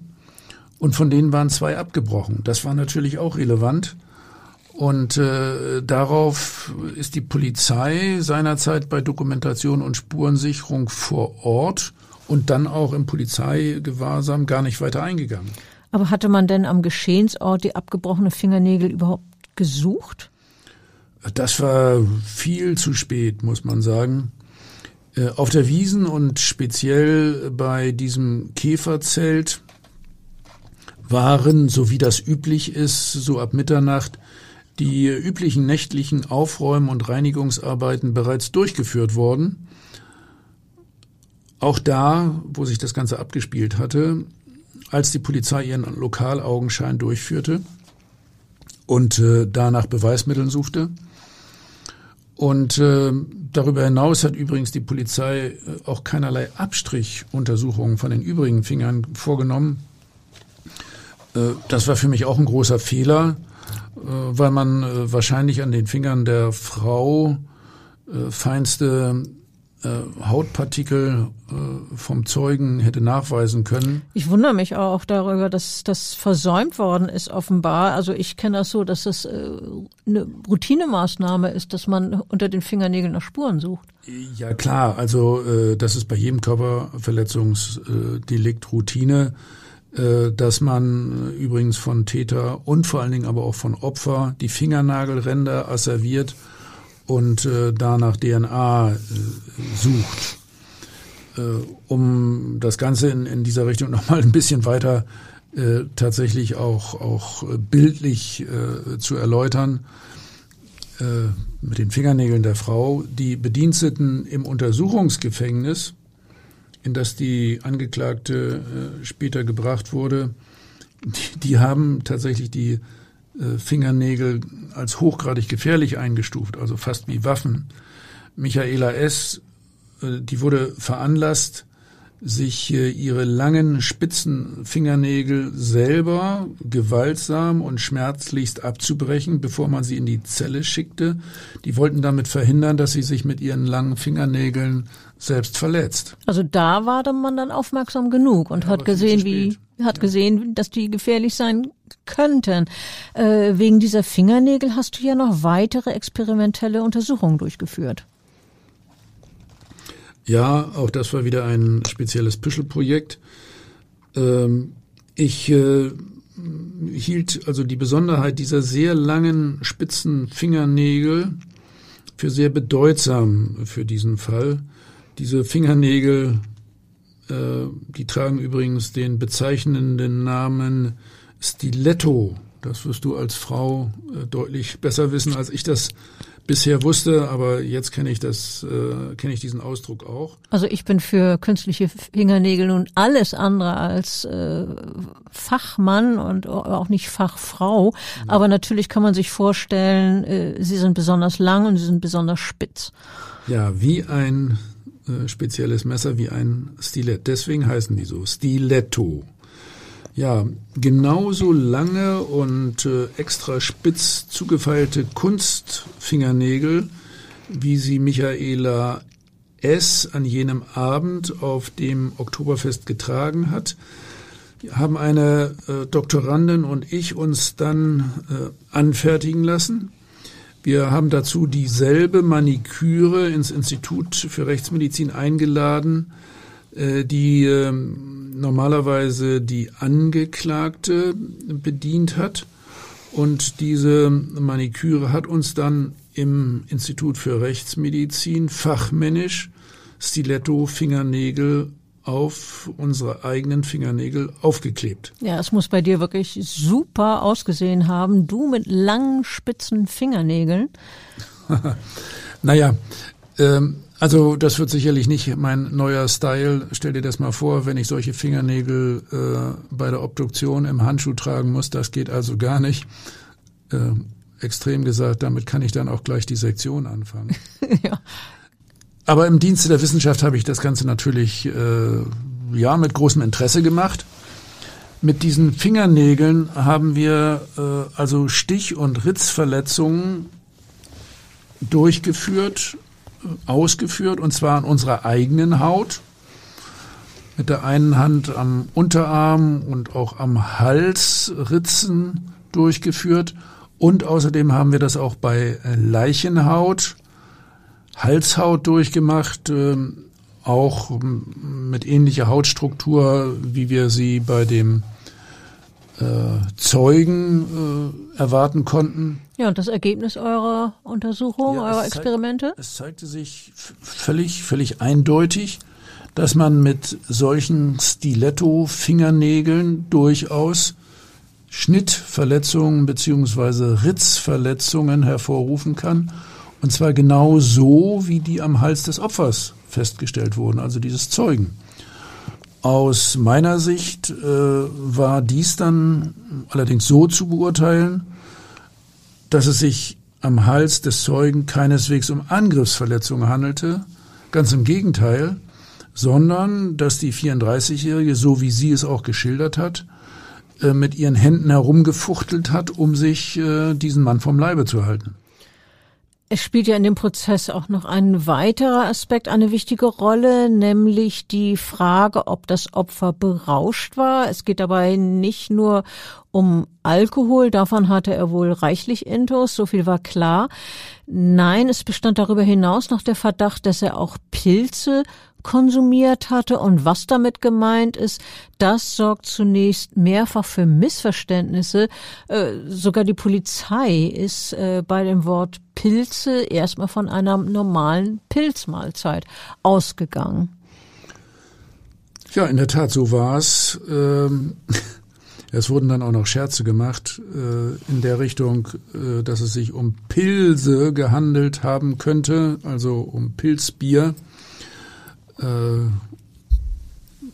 und von denen waren zwei abgebrochen. Das war natürlich auch relevant. Und äh, darauf ist die Polizei seinerzeit bei Dokumentation und Spurensicherung vor Ort und dann auch im Polizeigewahrsam gar nicht weiter eingegangen. Aber hatte man denn am Geschehensort die abgebrochene Fingernägel überhaupt gesucht? Das war viel zu spät, muss man sagen. Äh, auf der Wiesen und speziell bei diesem Käferzelt waren, so wie das üblich ist, so ab Mitternacht, die üblichen nächtlichen Aufräumen- und Reinigungsarbeiten bereits durchgeführt worden. Auch da, wo sich das Ganze abgespielt hatte, als die Polizei ihren Lokalaugenschein durchführte und äh, danach Beweismitteln suchte. Und äh, darüber hinaus hat übrigens die Polizei äh, auch keinerlei Abstrichuntersuchungen von den übrigen Fingern vorgenommen. Äh, das war für mich auch ein großer Fehler, weil man äh, wahrscheinlich an den Fingern der Frau äh, feinste äh, Hautpartikel äh, vom Zeugen hätte nachweisen können. Ich wundere mich auch darüber, dass das versäumt worden ist offenbar. Also ich kenne das so, dass das äh, eine Routinemaßnahme ist, dass man unter den Fingernägeln nach Spuren sucht. Ja klar, also äh, das ist bei jedem Körperverletzungsdelikt Routine, äh, dass man äh, übrigens von Täter und vor allen Dingen aber auch von Opfer die Fingernagelränder asserviert und äh, danach DNA äh, sucht. Äh, um das Ganze in, in dieser Richtung nochmal ein bisschen weiter äh, tatsächlich auch, auch äh, bildlich äh, zu erläutern, äh, mit den Fingernägeln der Frau, die Bediensteten im Untersuchungsgefängnis, in das die Angeklagte äh, später gebracht wurde, die, die haben tatsächlich die äh, Fingernägel als hochgradig gefährlich eingestuft, also fast wie Waffen. Michaela S., äh, die wurde veranlasst, sich äh, ihre langen spitzen Fingernägel selber gewaltsam und schmerzlichst abzubrechen, bevor man sie in die Zelle schickte. Die wollten damit verhindern, dass sie sich mit ihren langen Fingernägeln selbst verletzt. Also da war man dann aufmerksam genug und ja, hat gesehen, wie hat ja. gesehen, dass die gefährlich sein könnten. Äh, wegen dieser Fingernägel hast du ja noch weitere experimentelle Untersuchungen durchgeführt. Ja, auch das war wieder ein spezielles Püschelprojekt. Ähm, ich äh, hielt also die Besonderheit dieser sehr langen, spitzen Fingernägel für sehr bedeutsam für diesen Fall. Diese Fingernägel, äh, die tragen übrigens den bezeichnenden Namen Stiletto. Das wirst du als Frau äh, deutlich besser wissen, als ich das bisher wusste, aber jetzt kenne ich das, äh, kenne ich diesen Ausdruck auch. Also ich bin für künstliche Fingernägel nun alles andere als äh, Fachmann und auch nicht Fachfrau. Mhm. Aber natürlich kann man sich vorstellen, äh, sie sind besonders lang und sie sind besonders spitz. Ja, wie ein äh, spezielles Messer, wie ein Stilett. Deswegen heißen die so Stiletto. Ja, genauso lange und äh, extra spitz zugefeilte Kunstfingernägel, wie sie Michaela S. an jenem Abend auf dem Oktoberfest getragen hat, haben eine äh, Doktorandin und ich uns dann äh, anfertigen lassen. Wir haben dazu dieselbe Maniküre ins Institut für Rechtsmedizin eingeladen, äh, die ähm, normalerweise die Angeklagte bedient hat. Und diese Maniküre hat uns dann im Institut für Rechtsmedizin fachmännisch Stiletto Fingernägel auf unsere eigenen Fingernägel aufgeklebt. Ja, es muss bei dir wirklich super ausgesehen haben. Du mit langen, spitzen Fingernägeln. naja, ähm, also das wird sicherlich nicht mein neuer Style. Stell dir das mal vor, wenn ich solche Fingernägel äh, bei der Obduktion im Handschuh tragen muss. Das geht also gar nicht. Äh, extrem gesagt, damit kann ich dann auch gleich die Sektion anfangen. ja. Aber im Dienste der Wissenschaft habe ich das Ganze natürlich äh, ja mit großem Interesse gemacht. Mit diesen Fingernägeln haben wir äh, also Stich- und Ritzverletzungen durchgeführt ausgeführt, und zwar an unserer eigenen Haut. Mit der einen Hand am Unterarm und auch am Hals Ritzen durchgeführt. Und außerdem haben wir das auch bei Leichenhaut, Halshaut durchgemacht, äh, auch mit ähnlicher Hautstruktur, wie wir sie bei dem äh, Zeugen äh, erwarten konnten. Ja, und das Ergebnis eurer Untersuchung, ja, eurer Experimente? Zeig, es zeigte sich völlig, völlig eindeutig, dass man mit solchen Stiletto-Fingernägeln durchaus Schnittverletzungen beziehungsweise Ritzverletzungen hervorrufen kann. Und zwar genau so, wie die am Hals des Opfers festgestellt wurden, also dieses Zeugen. Aus meiner Sicht äh, war dies dann allerdings so zu beurteilen, dass es sich am Hals des Zeugen keineswegs um Angriffsverletzungen handelte, ganz im Gegenteil, sondern dass die 34-Jährige, so wie sie es auch geschildert hat, äh, mit ihren Händen herumgefuchtelt hat, um sich äh, diesen Mann vom Leibe zu halten. Es spielt ja in dem Prozess auch noch ein weiterer Aspekt eine wichtige Rolle, nämlich die Frage, ob das Opfer berauscht war. Es geht dabei nicht nur um Alkohol, davon hatte er wohl reichlich Intus, so viel war klar. Nein, es bestand darüber hinaus noch der Verdacht, dass er auch Pilze konsumiert hatte und was damit gemeint ist, das sorgt zunächst mehrfach für Missverständnisse. Äh, sogar die Polizei ist äh, bei dem Wort Pilze erstmal von einer normalen Pilzmahlzeit ausgegangen. Ja, in der Tat, so war es. Ähm, es wurden dann auch noch Scherze gemacht äh, in der Richtung, äh, dass es sich um Pilze gehandelt haben könnte, also um Pilzbier. Äh,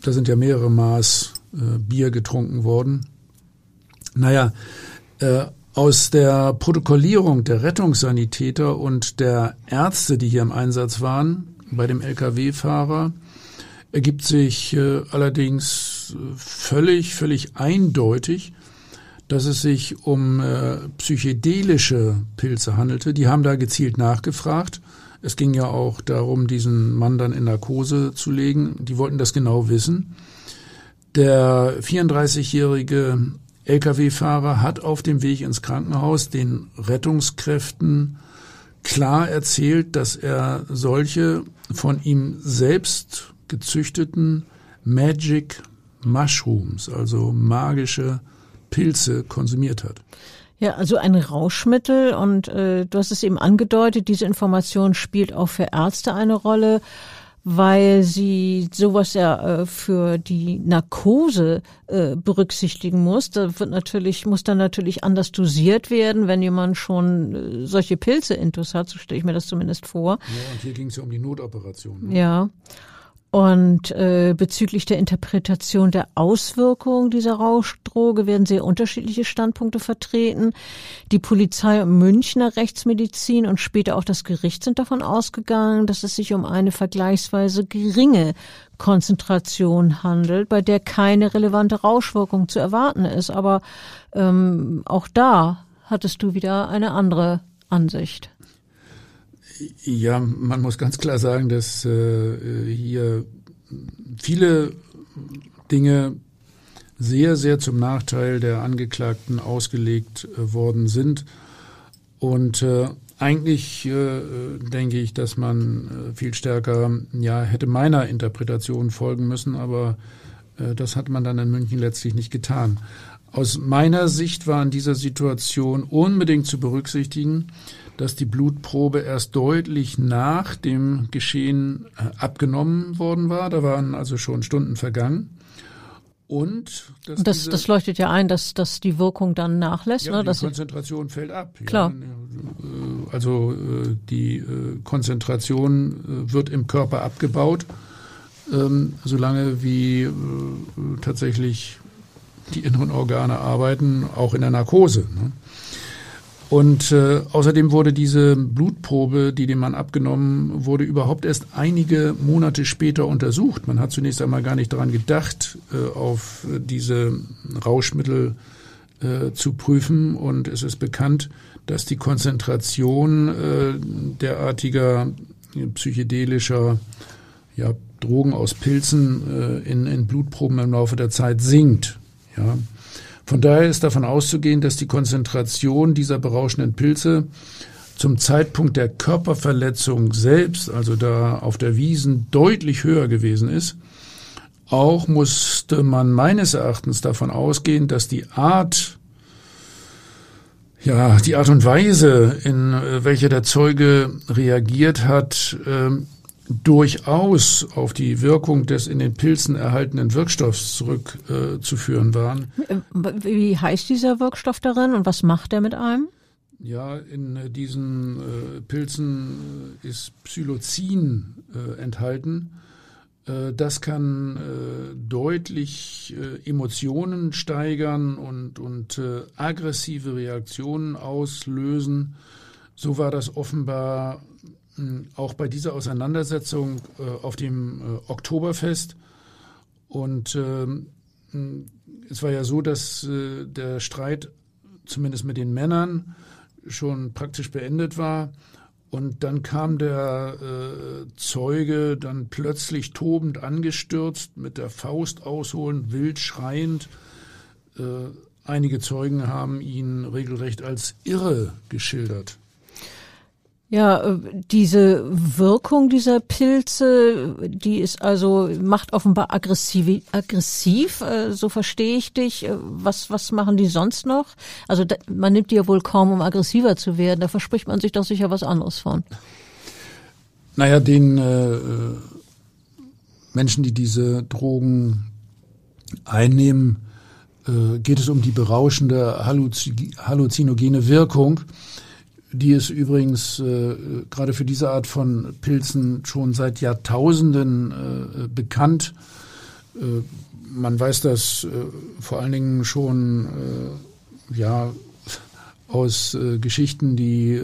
da sind ja mehrere Maß äh, Bier getrunken worden. Naja, äh, aus der Protokollierung der Rettungssanitäter und der Ärzte, die hier im Einsatz waren, bei dem Lkw-Fahrer, ergibt sich äh, allerdings völlig, völlig eindeutig, dass es sich um äh, psychedelische Pilze handelte. Die haben da gezielt nachgefragt es ging ja auch darum, diesen Mann dann in Narkose zu legen. Die wollten das genau wissen. Der 34-jährige Lkw-Fahrer hat auf dem Weg ins Krankenhaus den Rettungskräften klar erzählt, dass er solche von ihm selbst gezüchteten Magic Mushrooms, also magische Pilze, konsumiert hat. Ja, also ein Rauschmittel und äh, du hast es eben angedeutet, diese Information spielt auch für Ärzte eine Rolle, weil sie sowas ja äh, für die Narkose äh, berücksichtigen muss. Da wird natürlich, muss dann natürlich anders dosiert werden, wenn jemand schon äh, solche Pilze intus hat, so stelle ich mir das zumindest vor. Ja, und hier ging es ja um die Notoperation. Ne? Ja. Und äh, bezüglich der Interpretation der Auswirkungen dieser Rauschdroge werden sehr unterschiedliche Standpunkte vertreten. Die Polizei und Münchner Rechtsmedizin und später auch das Gericht sind davon ausgegangen, dass es sich um eine vergleichsweise geringe Konzentration handelt, bei der keine relevante Rauschwirkung zu erwarten ist. Aber ähm, auch da hattest du wieder eine andere Ansicht. Ja, man muss ganz klar sagen, dass äh, hier viele Dinge sehr, sehr zum Nachteil der Angeklagten ausgelegt äh, worden sind. Und äh, eigentlich äh, denke ich, dass man äh, viel stärker ja hätte meiner Interpretation folgen müssen, aber äh, das hat man dann in München letztlich nicht getan. Aus meiner Sicht war in dieser Situation unbedingt zu berücksichtigen, dass die Blutprobe erst deutlich nach dem Geschehen äh, abgenommen worden war. Da waren also schon Stunden vergangen. Und das, das, das leuchtet ja ein, dass, dass die Wirkung dann nachlässt. Ja, ne? die dass Konzentration fällt ab. Klar. Ja. Also äh, die äh, Konzentration wird im Körper abgebaut, ähm, solange wie tatsächlich die inneren Organe arbeiten, auch in der Narkose. Ne? Und äh, außerdem wurde diese Blutprobe, die dem Mann abgenommen wurde, überhaupt erst einige Monate später untersucht. Man hat zunächst einmal gar nicht daran gedacht, äh, auf diese Rauschmittel äh, zu prüfen. Und es ist bekannt, dass die Konzentration äh, derartiger psychedelischer ja, Drogen aus Pilzen äh, in, in Blutproben im Laufe der Zeit sinkt. Ja. Von daher ist davon auszugehen, dass die Konzentration dieser berauschenden Pilze zum Zeitpunkt der Körperverletzung selbst, also da auf der Wiesen, deutlich höher gewesen ist. Auch musste man meines Erachtens davon ausgehen, dass die Art, ja, die Art und Weise, in welcher der Zeuge reagiert hat, ähm, durchaus auf die Wirkung des in den Pilzen erhaltenen Wirkstoffs zurückzuführen äh, waren. Wie heißt dieser Wirkstoff darin und was macht er mit einem? Ja, in äh, diesen äh, Pilzen äh, ist Psilocin äh, enthalten. Äh, das kann äh, deutlich Emotionen steigern und, und aggressive Reaktionen auslösen. So war das offenbar auch bei dieser Auseinandersetzung auf dem Oktoberfest. Und ähm, hm, es war ja so, dass der Streit zumindest mit den Männern schon praktisch beendet war. Und dann kam der äh, Zeuge dann plötzlich tobend angestürzt, mit der Faust ausholend, wild schreiend. Äh, einige Zeugen haben ihn regelrecht als irre geschildert. Ja, äh, diese Wirkung dieser Pilze, die ist also, macht offenbar aggressiv, aggressiv, äh, so verstehe ich dich. Äh, was, was machen die sonst noch? Also man nimmt die ja wohl kaum, um aggressiver zu werden. Da verspricht man sich doch sicher was anderes von. Naja, den äh, Menschen, die diese Drogen einnehmen, äh, geht es um die berauschende halluzinogene Wirkung die ist übrigens äh, gerade für diese Art von Pilzen schon seit Jahrtausenden äh, bekannt. Äh, man weiß das äh, vor allen Dingen schon äh, ja aus äh, Geschichten, die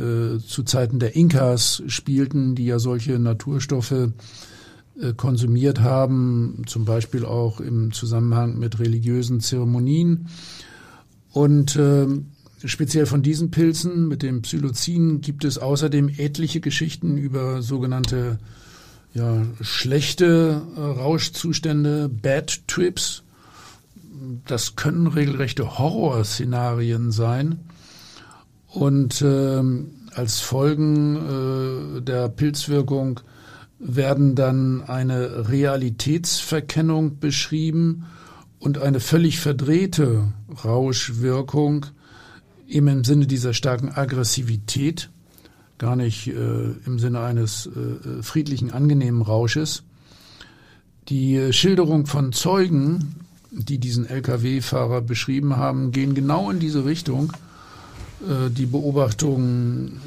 zu Zeiten der Inkas spielten, die ja solche Naturstoffe konsumiert haben, zum Beispiel auch im Zusammenhang mit religiösen Zeremonien. Und äh, Speziell von diesen Pilzen mit dem Psilocin gibt es außerdem etliche Geschichten über sogenannte ja, schlechte äh, Rauschzustände, Bad Trips. Das können regelrechte Horrorszenarien sein. Und äh, als Folgen äh, der Pilzwirkung werden dann eine Realitätsverkennung beschrieben und eine völlig verdrehte Rauschwirkung eben im Sinne dieser starken Aggressivität, gar nicht äh, im Sinne eines äh, friedlichen, angenehmen Rausches. Die Schilderung von Zeugen, die diesen Lkw-Fahrer beschrieben haben, gehen genau in diese Richtung. Äh, die Beobachtungen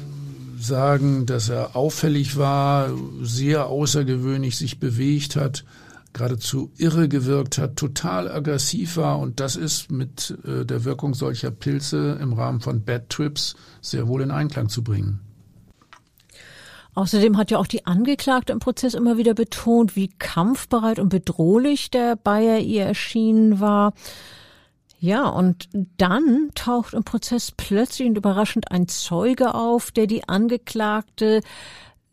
sagen, dass er auffällig war, sehr außergewöhnlich sich bewegt hat, geradezu irre gewirkt hat, total aggressiv war und das ist mit äh, der Wirkung solcher Pilze im Rahmen von Bad Trips sehr wohl in Einklang zu bringen. Außerdem hat ja auch die Angeklagte im Prozess immer wieder betont, wie kampfbereit und bedrohlich der Bayer ihr erschienen war. Ja, und dann taucht im Prozess plötzlich und überraschend ein Zeuge auf, der die Angeklagte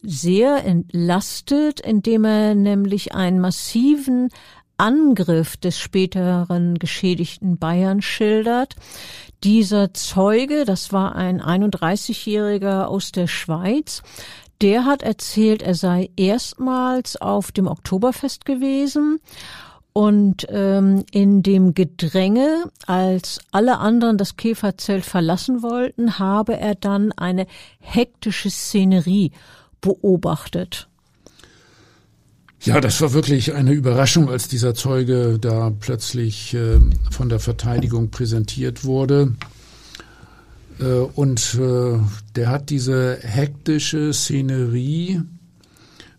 sehr entlastet, indem er nämlich einen massiven Angriff des späteren geschädigten Bayern schildert. Dieser Zeuge, das war ein 31-Jähriger aus der Schweiz, der hat erzählt, er sei erstmals auf dem Oktoberfest gewesen und ähm, in dem Gedränge, als alle anderen das Käferzelt verlassen wollten, habe er dann eine hektische Szenerie beobachtet. Ja, das war wirklich eine Überraschung, als dieser Zeuge da plötzlich äh, von der Verteidigung präsentiert wurde. Äh, und äh, der hat diese hektische Szenerie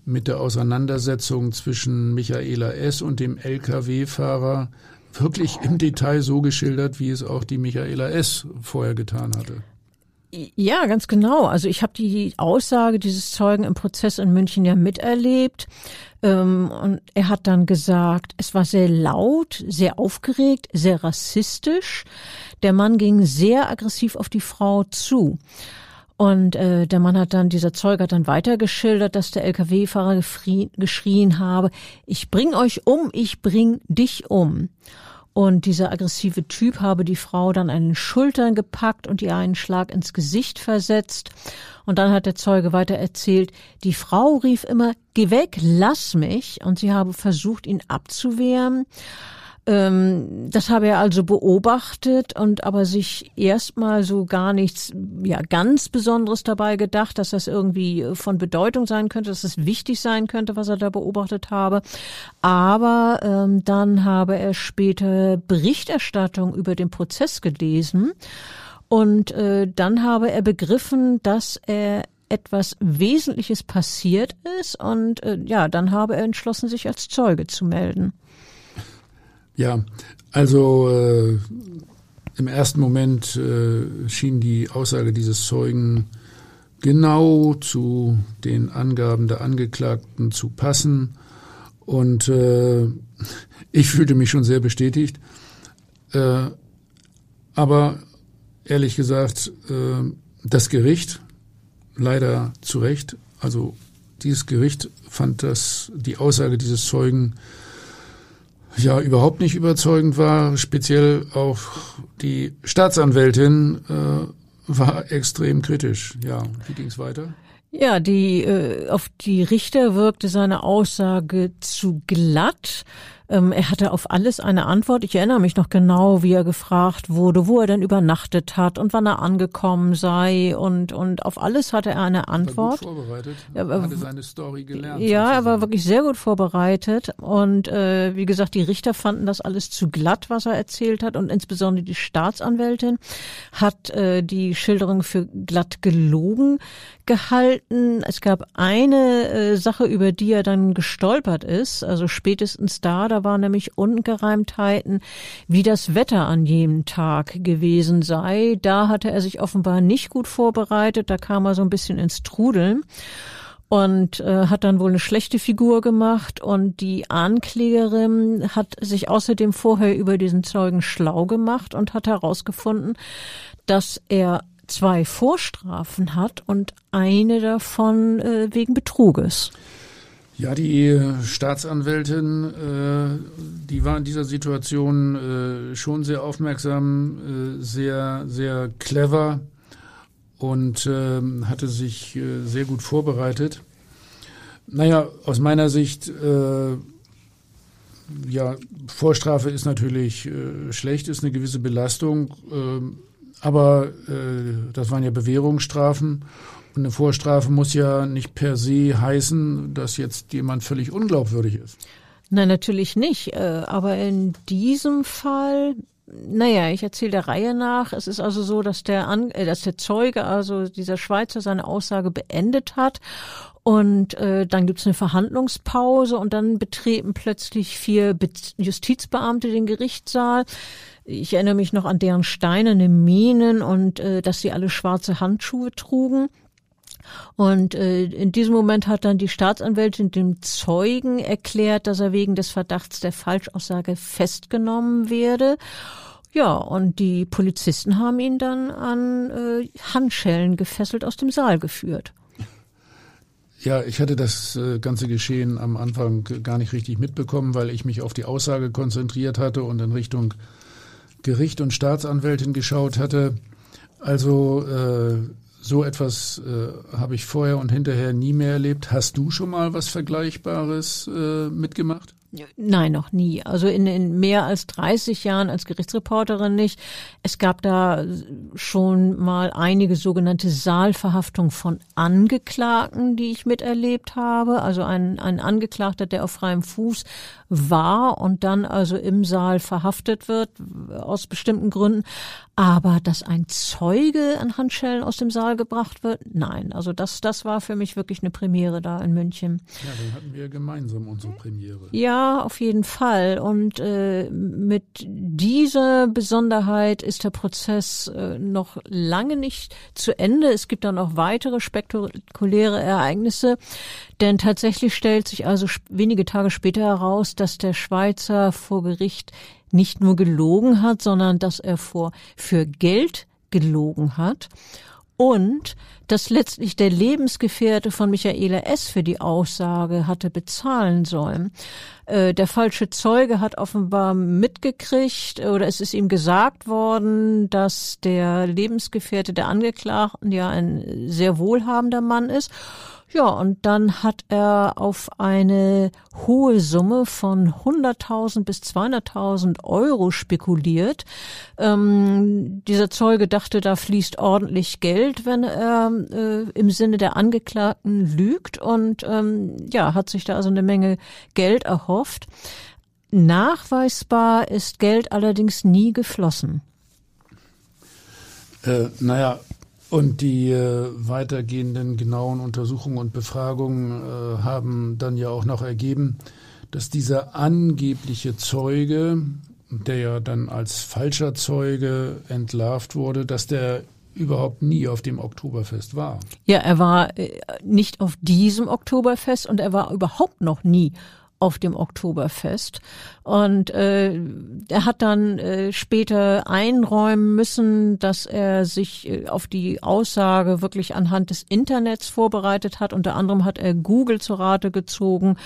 mit der Auseinandersetzung zwischen Michaela S. und dem Lkw-Fahrer wirklich im Detail so geschildert, wie es auch die Michaela S. vorher getan hatte. Ja, ganz genau. Also ich habe die Aussage dieses Zeugen im Prozess in München ja miterlebt. Ähm, und er hat dann gesagt, es war sehr laut, sehr aufgeregt, sehr rassistisch. Der Mann ging sehr aggressiv auf die Frau zu. Und äh, der Mann hat dann, dieser Zeuge hat dann weiter geschildert, dass der Lkw-Fahrer geschrien habe, ich bring euch um, ich bring dich um. Und dieser aggressive Typ habe die Frau dann an den Schultern gepackt und ihr einen Schlag ins Gesicht versetzt. Und dann hat der Zeuge weiter erzählt, die Frau rief immer, geh weg, lass mich. Und sie habe versucht, ihn abzuwehren. Ähm, das habe er also beobachtet und aber sich erstmal so gar nichts, ja, ganz Besonderes dabei gedacht, dass das irgendwie von Bedeutung sein könnte, dass es wichtig sein könnte, was er da beobachtet habe. Aber ähm, dann habe er später Berichterstattung über den Prozess gelesen und äh, dann habe er begriffen, dass er etwas Wesentliches passiert ist und äh, ja, dann habe er entschlossen, sich als Zeuge zu melden. Ja, also äh, im ersten Moment äh, schien die Aussage dieses Zeugen genau zu den Angaben der Angeklagten zu passen. Und äh, ich fühlte mich schon sehr bestätigt. Äh, aber ehrlich gesagt, äh, das Gericht, leider zu Recht, also dieses Gericht fand das, die Aussage dieses Zeugen ja überhaupt nicht überzeugend war. Speziell auch die Staatsanwältin äh, war extrem kritisch. Ja, wie ging es weiter? Ja, die äh, auf die Richter wirkte seine Aussage zu glatt. Ähm, er hatte auf alles eine Antwort. Ich erinnere mich noch genau, wie er gefragt wurde, wo er denn übernachtet hat und wann er angekommen sei und und auf alles hatte er eine Antwort. War gut vorbereitet. Er hatte seine Story gelernt. Ja, er war wirklich sehr gut vorbereitet und äh, wie gesagt, die Richter fanden das alles zu glatt, was er erzählt hat und insbesondere die Staatsanwältin hat äh, die Schilderung für glatt gelogen gehalten. Es gab eine äh, Sache, über die er dann gestolpert ist, also spätestens da, da waren nämlich Ungereimtheiten, wie das Wetter an jenem Tag gewesen sei. Da hatte er sich offenbar nicht gut vorbereitet, da kam er so ein bisschen ins Trudeln und äh, hat dann wohl eine schlechte Figur gemacht und die Anklägerin hat sich außerdem vorher über diesen Zeugen schlau gemacht und hat herausgefunden, dass er zwei Vorstrafen hat und eine davon äh, wegen Betruges. Ja, die Staatsanwältin, äh, die war in dieser Situation äh, schon sehr aufmerksam, äh, sehr, sehr clever und äh, hatte sich äh, sehr gut vorbereitet. Naja, aus meiner Sicht, äh, ja, Vorstrafe ist natürlich äh, schlecht, ist eine gewisse Belastung. Äh, aber das waren ja Bewährungsstrafen. Und eine Vorstrafe muss ja nicht per se heißen, dass jetzt jemand völlig unglaubwürdig ist. Nein, natürlich nicht. Äh, aber in diesem Fall, naja, ich erzähle der Reihe nach. Es ist also so, dass der, An äh, dass der Zeuge, also dieser Schweizer, seine Aussage beendet hat. Und äh, dann gibt's eine Verhandlungspause und dann betreten plötzlich vier Be Justizbeamte den Gerichtssaal. Ich erinnere mich noch an deren steinerne Minen und äh, dass sie alle schwarze Handschuhe trugen. Und äh, in diesem Moment hat dann die Staatsanwältin dem Zeugen erklärt, dass er wegen des Verdachts der Falschaussage festgenommen werde. Ja, und die Polizisten haben ihn dann an äh, Handschellen gefesselt aus dem Saal geführt. Ja, ich hatte das äh, ganze Geschehen am Anfang gar nicht richtig mitbekommen, weil ich mich auf die Aussage konzentriert hatte und in Richtung Gericht und Staatsanwältin geschaut hatte. Also äh, so etwas äh, habe ich vorher und hinterher nie mehr erlebt. Hast du schon mal was Vergleichbares äh, mitgemacht? Nein, noch nie. Also in, in mehr als 30 Jahren als Gerichtsreporterin nicht. Es gab da schon mal einige sogenannte Saalverhaftung von Angeklagten, die ich miterlebt habe. Also ein, ein Angeklagter, der auf freiem Fuß war und dann also im Saal verhaftet wird aus bestimmten Gründen. Aber dass ein Zeuge an Handschellen aus dem Saal gebracht wird, nein. Also das, das war für mich wirklich eine Premiere da in München. Ja, dann hatten wir gemeinsam unsere Premiere. Ja, auf jeden Fall. Und äh, mit dieser Besonderheit ist der Prozess äh, noch lange nicht zu Ende. Es gibt dann noch weitere spektakuläre Ereignisse. Denn tatsächlich stellt sich also wenige Tage später heraus, dass der Schweizer vor Gericht nicht nur gelogen hat, sondern dass er vor für Geld gelogen hat und dass letztlich der Lebensgefährte von Michaela S. für die Aussage hatte bezahlen sollen. Äh, der falsche Zeuge hat offenbar mitgekriegt oder es ist ihm gesagt worden, dass der Lebensgefährte der Angeklagten ja ein sehr wohlhabender Mann ist Ja, und dann hat er auf eine hohe Summe von 100.000 bis 200.000 Euro spekuliert. Ähm, dieser Zeuge dachte, da fließt ordentlich Geld, wenn er äh, im Sinne der Angeklagten lügt und ähm, ja, hat sich da also eine Menge Geld erhofft. Nachweisbar ist Geld allerdings nie geflossen. Äh, naja, und die äh, weitergehenden genauen Untersuchungen und Befragungen äh, haben dann ja auch noch ergeben, dass dieser angebliche Zeuge, der ja dann als falscher Zeuge entlarvt wurde, dass der überhaupt nie auf dem Oktoberfest war. Ja, er war äh, nicht auf diesem Oktoberfest und er war überhaupt noch nie auf dem Oktoberfest. Und äh, er hat dann äh, später einräumen müssen, dass er sich äh, auf die Aussage wirklich anhand des Internets vorbereitet hat. Unter anderem hat er Google zur Rate gezogen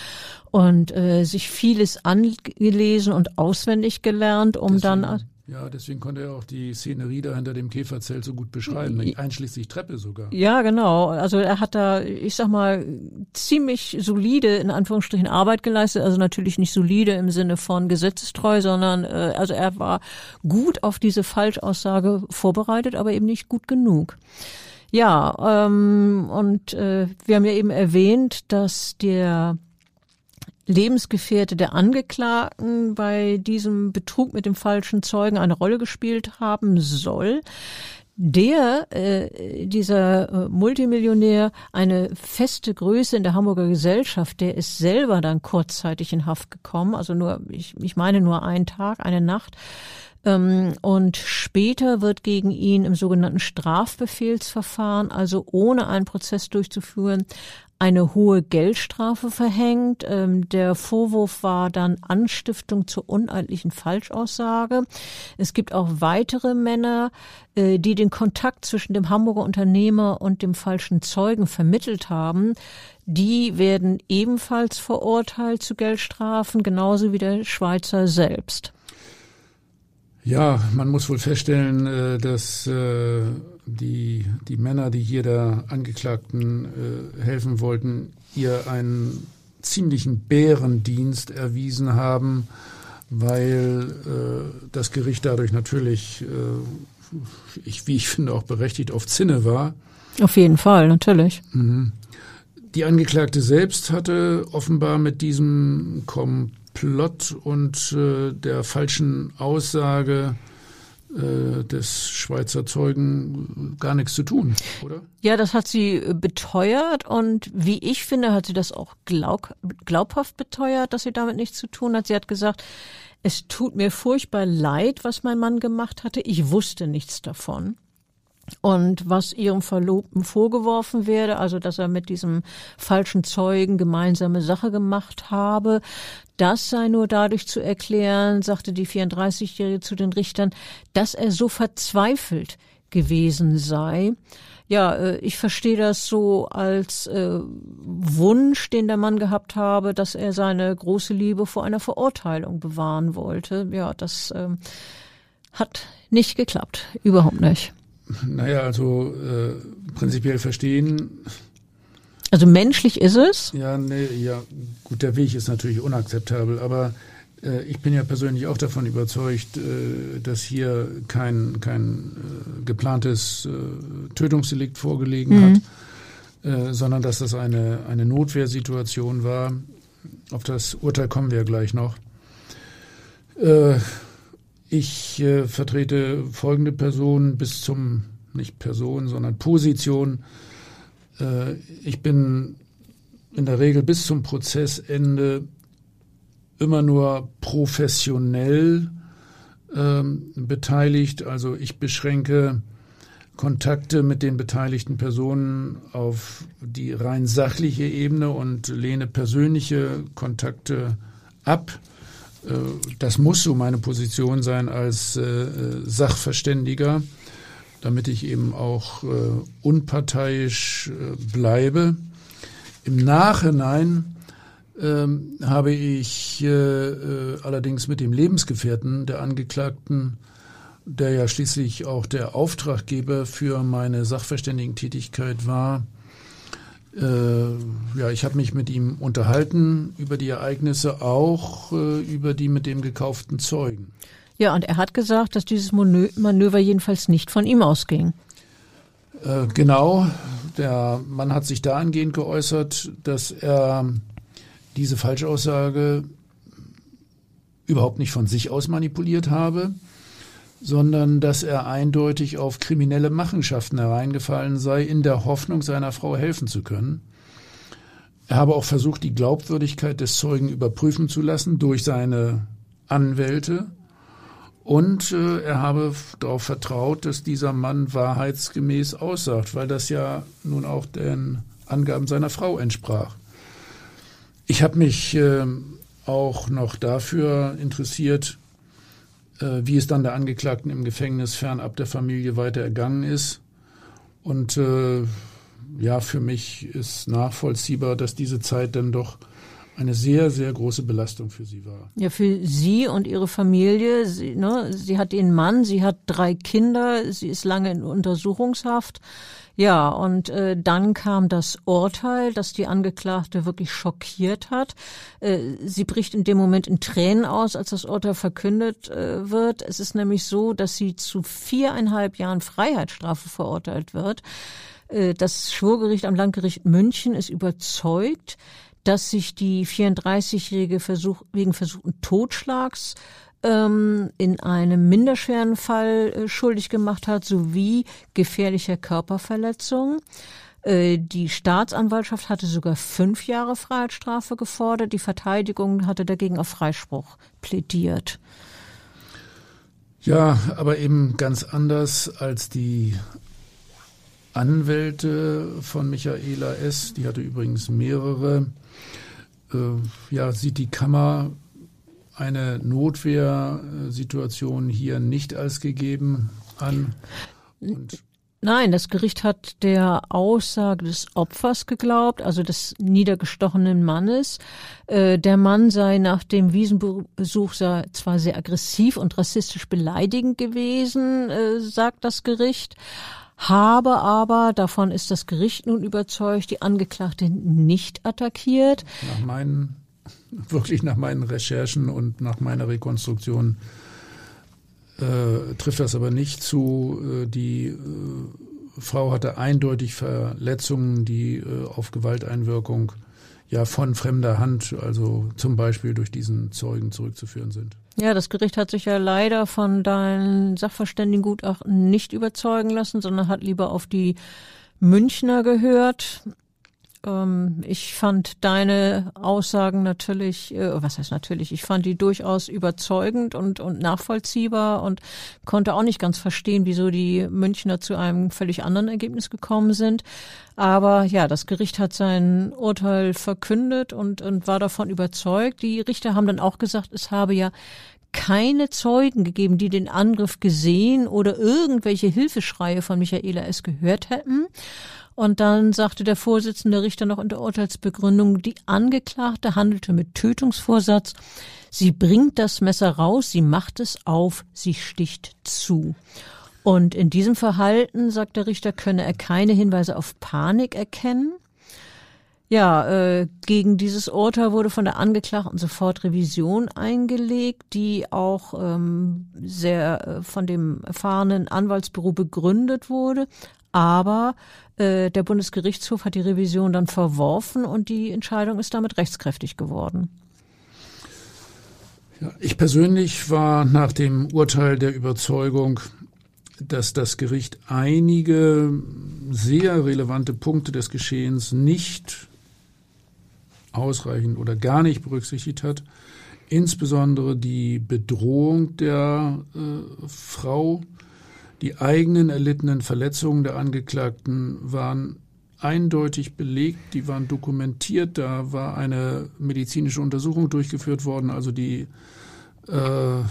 und äh, sich vieles angelesen und auswendig gelernt, um Deswegen. dann Ja, deswegen konnte er auch die Szenerie da hinter dem Käferzelt so gut beschreiben, einschließlich Treppe sogar. Ja, genau. Also er hat da, ich sag mal, ziemlich solide, in Anführungsstrichen, Arbeit geleistet. Also natürlich nicht solide im Sinne von gesetzestreu, sondern äh, also er war gut auf diese Falschaussage vorbereitet, aber eben nicht gut genug. Ja, ähm, und äh, wir haben ja eben erwähnt, dass der Lebensgefährte der Angeklagten bei diesem Betrug mit dem falschen Zeugen eine Rolle gespielt haben soll. Der, äh, dieser äh, Multimillionär, eine feste Größe in der Hamburger Gesellschaft, der ist selber dann kurzzeitig in Haft gekommen, also nur, ich, ich meine nur einen Tag, eine Nacht. Ähm, und später wird gegen ihn im sogenannten Strafbefehlsverfahren, also ohne einen Prozess durchzuführen, eine hohe Geldstrafe verhängt. Ähm, der Vorwurf war dann Anstiftung zur uneidlichen Falschaussage. Es gibt auch weitere Männer, äh, die den Kontakt zwischen dem Hamburger Unternehmer und dem falschen Zeugen vermittelt haben. Die werden ebenfalls verurteilt zu Geldstrafen, genauso wie der Schweizer selbst. Ja, man muss wohl feststellen, äh, dass äh, die, die Männer, die hier der Angeklagten äh, helfen wollten, ihr einen ziemlichen Bärendienst erwiesen haben, weil das Gericht dadurch natürlich, ich, wie ich finde, auch berechtigt auf Zinne war. Auf jeden Fall, natürlich. Mhm. Die Angeklagte selbst hatte offenbar mit diesem Kom Plot und äh, der falschen Aussage äh, des Schweizer Zeugen gar nichts zu tun, oder? Ja, das hat sie äh, beteuert und wie ich finde, hat sie das auch glaub, glaubhaft beteuert, dass sie damit nichts zu tun hat. Sie hat gesagt, es tut mir furchtbar leid, was mein Mann gemacht hatte. Ich wusste nichts davon. Und was ihrem Verlobten vorgeworfen werde, also dass er mit diesem falschen Zeugen gemeinsame Sache gemacht habe, das sei nur dadurch zu erklären, sagte die 34-Jährige zu den Richtern, dass er so verzweifelt gewesen sei. Ja, äh, ich verstehe das so als äh, Wunsch, den der Mann gehabt habe, dass er seine große Liebe vor einer Verurteilung bewahren wollte. Ja, das äh, hat nicht geklappt, überhaupt nicht. Naja, also äh, prinzipiell verstehen. Also menschlich ist es? Ja, nee, ja, gut, der Weg ist natürlich unakzeptabel, aber äh, ich bin ja persönlich auch davon überzeugt, äh, dass hier kein, kein äh, geplantes äh, Tötungsdelikt vorgelegen mhm. hat, äh, sondern dass das eine, eine Notwehrsituation war. Auf das Urteil kommen wir gleich noch. Äh, ich äh, vertrete folgende Person bis zum, nicht Person, sondern Position. Äh, ich bin in der Regel bis zum Prozessende immer nur professionell ähm, beteiligt. Also ich beschränke Kontakte mit den beteiligten Personen auf die rein sachliche Ebene und lehne persönliche Kontakte ab. Äh, das muss so meine Position sein als äh, Sachverständiger, damit ich eben auch äh, unparteiisch bleibe. Im Nachhinein ähm, habe ich allerdings mit dem Lebensgefährten der Angeklagten, der ja schließlich auch der Auftraggeber für meine Sachverständigentätigkeit war, ja, ich habe mich mit ihm unterhalten über die Ereignisse, auch äh, über die mit dem gekauften Zeugen. Ja, und er hat gesagt, dass dieses Manöver jedenfalls nicht von ihm ausging. Äh, genau, der Mann hat sich dahingehend geäußert, dass er diese Falschaussage überhaupt nicht von sich aus manipuliert habe, sondern dass er eindeutig auf kriminelle Machenschaften hereingefallen sei, in der Hoffnung, seiner Frau helfen zu können. Er habe auch versucht, die Glaubwürdigkeit des Zeugen überprüfen zu lassen durch seine Anwälte. Und äh, er habe darauf vertraut, dass dieser Mann wahrheitsgemäß aussagt, weil das ja nun auch den Angaben seiner Frau entsprach. Ich habe mich äh, auch noch dafür interessiert, wie es dann der Angeklagten im Gefängnis fernab der Familie weiter ergangen ist. Und äh, ja, für mich ist nachvollziehbar, dass diese Zeit dann doch eine sehr, sehr große Belastung für sie war. Ja, für sie und ihre Familie. Sie, ne, sie hat den Mann, sie hat drei Kinder, sie ist lange in Untersuchungshaft. Ja, und äh, dann kam das Urteil, das die Angeklagte wirklich schockiert hat. Äh, sie bricht in dem Moment in Tränen aus, als das Urteil verkündet äh, wird. Es ist nämlich so, dass sie zu viereinhalb Jahren Freiheitsstrafe verurteilt wird. Äh, das Schwurgericht am Landgericht München ist überzeugt, dass sich die 34-jährige Versuch, wegen versuchten Totschlags ähm, in einem minderschweren Fall äh, schuldig gemacht hat, sowie gefährlicher Körperverletzung. Äh, die Staatsanwaltschaft hatte sogar fünf Jahre Freiheitsstrafe gefordert. Die Verteidigung hatte dagegen auf Freispruch plädiert. Ja, aber eben ganz anders als die Anwälte von Michaela S., die hatte übrigens mehrere, äh, ja, sieht die Kammer eine Notwehrsituation hier nicht als gegeben an. Und Nein, das Gericht hat der Aussage des Opfers geglaubt, also des niedergestochenen Mannes. Äh, der Mann sei nach dem Wiesenbesuch zwar sehr aggressiv und rassistisch beleidigend gewesen, äh, sagt das Gericht, habe aber, davon ist das Gericht nun überzeugt, die Angeklagte nicht attackiert. Nach meinen, wirklich nach meinen Recherchen und nach meiner Rekonstruktion äh, trifft das aber nicht zu. Äh, die äh, Frau hatte eindeutig Verletzungen, die äh, auf Gewalteinwirkung ja von fremder Hand, also zum Beispiel durch diesen Zeugen zurückzuführen sind. Ja, das Gericht hat sich ja leider von deinen Sachverständigengutachten nicht überzeugen lassen, sondern hat lieber auf die Münchner gehört. Ähm, ich fand deine Aussagen natürlich, äh, was heißt natürlich, ich fand die durchaus überzeugend und, und nachvollziehbar und konnte auch nicht ganz verstehen, wieso die Münchner zu einem völlig anderen Ergebnis gekommen sind. Aber ja, das Gericht hat sein Urteil verkündet und, und war davon überzeugt. Die Richter haben dann auch gesagt, es habe ja keine Zeugen gegeben, die den Angriff gesehen oder irgendwelche Hilfeschreie von Michaela S. gehört hätten. Und dann sagte der Vorsitzende Richter noch in der Urteilsbegründung, die Angeklagte handelte mit Tötungsvorsatz. Sie bringt das Messer raus, sie macht es auf, sie sticht zu. Und in diesem Verhalten, sagt der Richter, könne er keine Hinweise auf Panik erkennen. Ja, äh, gegen dieses Urteil wurde von der Angeklagten sofort Revision eingelegt, die auch ähm, sehr äh, von dem erfahrenen Anwaltsbüro begründet wurde. Aber äh, der Bundesgerichtshof hat die Revision dann verworfen und die Entscheidung ist damit rechtskräftig geworden. Ja, ich persönlich war nach dem Urteil der Überzeugung, dass das Gericht einige sehr relevante Punkte des Geschehens nicht ausreichend oder gar nicht berücksichtigt hat. Insbesondere die Bedrohung der äh, Frau die eigenen erlittenen Verletzungen der Angeklagten waren eindeutig belegt, die waren dokumentiert, da war eine medizinische Untersuchung durchgeführt worden, also die äh,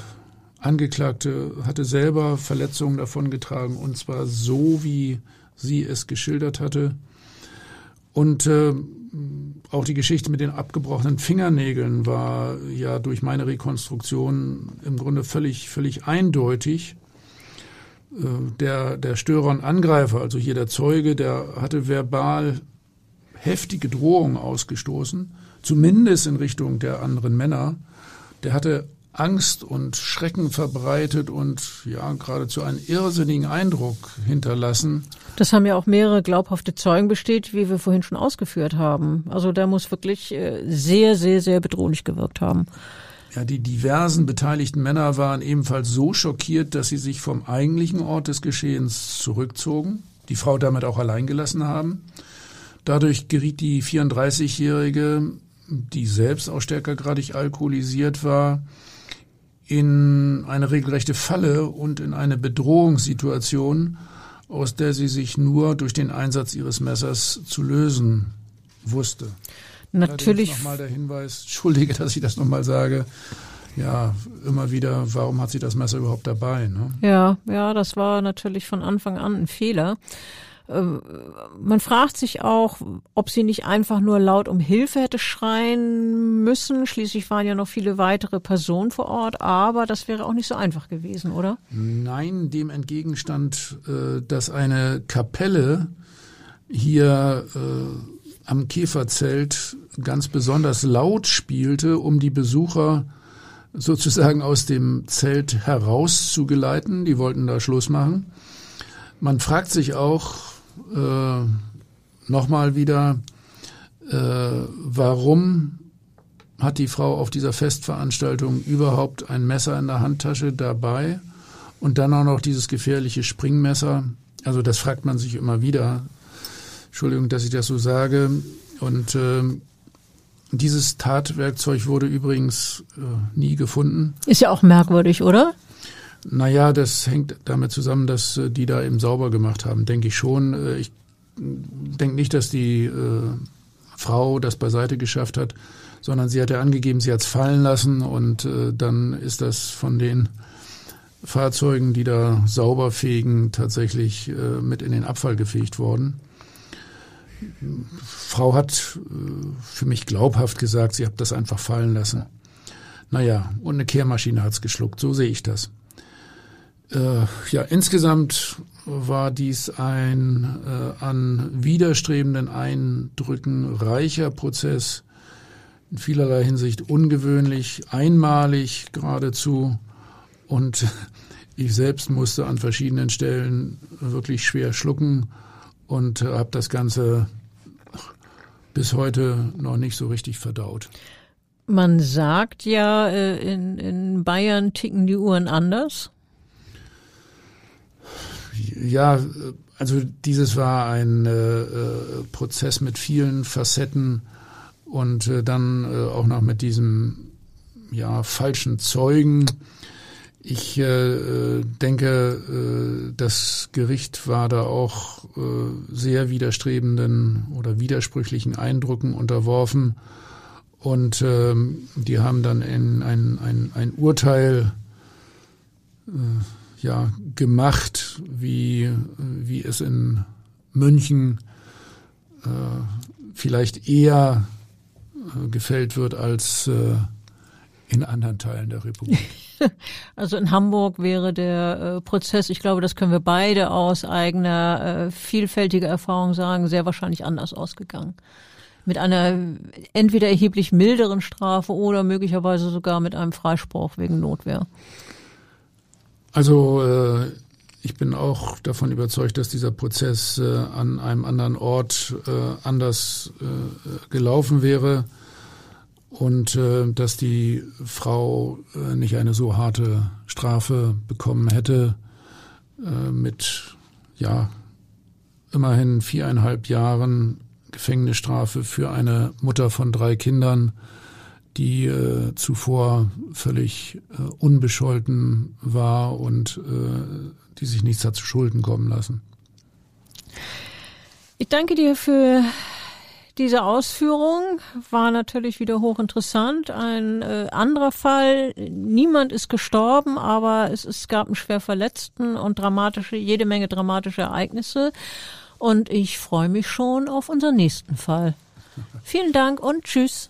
Angeklagte hatte selber Verletzungen davongetragen und zwar so, wie sie es geschildert hatte. Und äh, auch die Geschichte mit den abgebrochenen Fingernägeln war ja durch meine Rekonstruktion im Grunde völlig, völlig eindeutig. Äh, der, der Störer und Angreifer, also hier der Zeuge, der hatte verbal heftige Drohungen ausgestoßen, zumindest in Richtung der anderen Männer. Der hatte Angst und Schrecken verbreitet und ja geradezu einen irrsinnigen Eindruck hinterlassen. Das haben ja auch mehrere glaubhafte Zeugen bestätigt, wie wir vorhin schon ausgeführt haben. Also der muss wirklich äh, sehr, sehr, sehr bedrohlich gewirkt haben. Ja, die diversen beteiligten Männer waren ebenfalls so schockiert, dass sie sich vom eigentlichen Ort des Geschehens zurückzogen, die Frau damit auch allein gelassen haben. Dadurch geriet die 34-Jährige, die selbst auch stärkergradig alkoholisiert war, in eine regelrechte Falle und in eine Bedrohungssituation, aus der sie sich nur durch den Einsatz ihres Messers zu lösen wusste. Natürlich. Nochmal der Hinweis, entschuldige, dass ich das nochmal sage. Ja, immer wieder, warum hat sie das Messer überhaupt dabei? Ne? Ja, ja, das war natürlich von Anfang an ein Fehler. Ähm, man fragt sich auch, ob sie nicht einfach nur laut um Hilfe hätte schreien müssen. Schließlich waren ja noch viele weitere Personen vor Ort, aber das wäre auch nicht so einfach gewesen, oder? Nein, dem entgegenstand, äh, dass eine Kapelle hier äh, am Käferzelt ganz besonders laut spielte, um die Besucher sozusagen aus dem Zelt herauszugeleiten. Die wollten da Schluss machen. Man fragt sich auch, äh, nochmal wieder, äh, warum hat die Frau auf dieser Festveranstaltung überhaupt ein Messer in der Handtasche dabei und dann auch noch dieses gefährliche Springmesser? Also das fragt man sich immer wieder. Entschuldigung, dass ich das so sage. Und äh, dieses Tatwerkzeug wurde übrigens äh, nie gefunden. Ist ja auch merkwürdig, oder? Naja, das hängt damit zusammen, dass äh, die da eben sauber gemacht haben, denke ich schon. Äh, ich denke nicht, dass die äh, Frau das beiseite geschafft hat, sondern sie hat ja angegeben, sie hat es fallen lassen und äh, dann ist das von den Fahrzeugen, die da sauber fegen, tatsächlich äh, mit in den Abfall gefegt worden. Frau hat äh, für mich glaubhaft gesagt, sie hat das einfach fallen lassen. Naja, und eine Kehrmaschine hat's geschluckt, so sehe ich das. Äh, ja, insgesamt war dies ein äh, an widerstrebenden Eindrücken reicher Prozess, in vielerlei Hinsicht ungewöhnlich, einmalig geradezu. Und ich selbst musste an verschiedenen Stellen wirklich schwer schlucken und habe das Ganze bis heute noch nicht so richtig verdaut. Man sagt ja, äh, in, in Bayern ticken die Uhren anders. Ja, also dieses war ein äh, äh, Prozess mit vielen Facetten und äh, dann äh, auch noch mit diesem ja falschen Zeugen. Ich äh, denke, äh, das Gericht war da auch äh, sehr widerstrebenden oder widersprüchlichen Eindrücken unterworfen und ähm, die haben dann in ein, ein, ein Urteil äh, ja, gemacht, wie, wie es in München äh, vielleicht eher äh, gefällt wird als äh, in anderen Teilen der Republik. Also in Hamburg wäre der äh, Prozess, ich glaube, das können wir beide aus eigener äh, vielfältiger Erfahrung sagen, sehr wahrscheinlich anders ausgegangen. Mit einer entweder erheblich milderen Strafe oder möglicherweise sogar mit einem Freispruch wegen Notwehr. Also äh, ich bin auch davon überzeugt, dass dieser Prozess an einem anderen Ort anders gelaufen wäre und äh, dass die Frau äh, nicht eine so harte Strafe bekommen hätte äh, mit ja immerhin viereinhalb Jahren Gefängnisstrafe für eine Mutter von drei Kindern die äh, zuvor völlig äh, unbescholten war und äh, die sich nichts hat zu Schulden kommen lassen. Ich danke dir für diese Ausführung. War natürlich wieder hochinteressant. Ein äh, anderer Fall. Niemand ist gestorben, aber es, es gab einen schwer Verletzten und dramatische, jede Menge dramatische Ereignisse. Und ich freue mich schon auf unseren nächsten Fall. Vielen Dank und tschüss.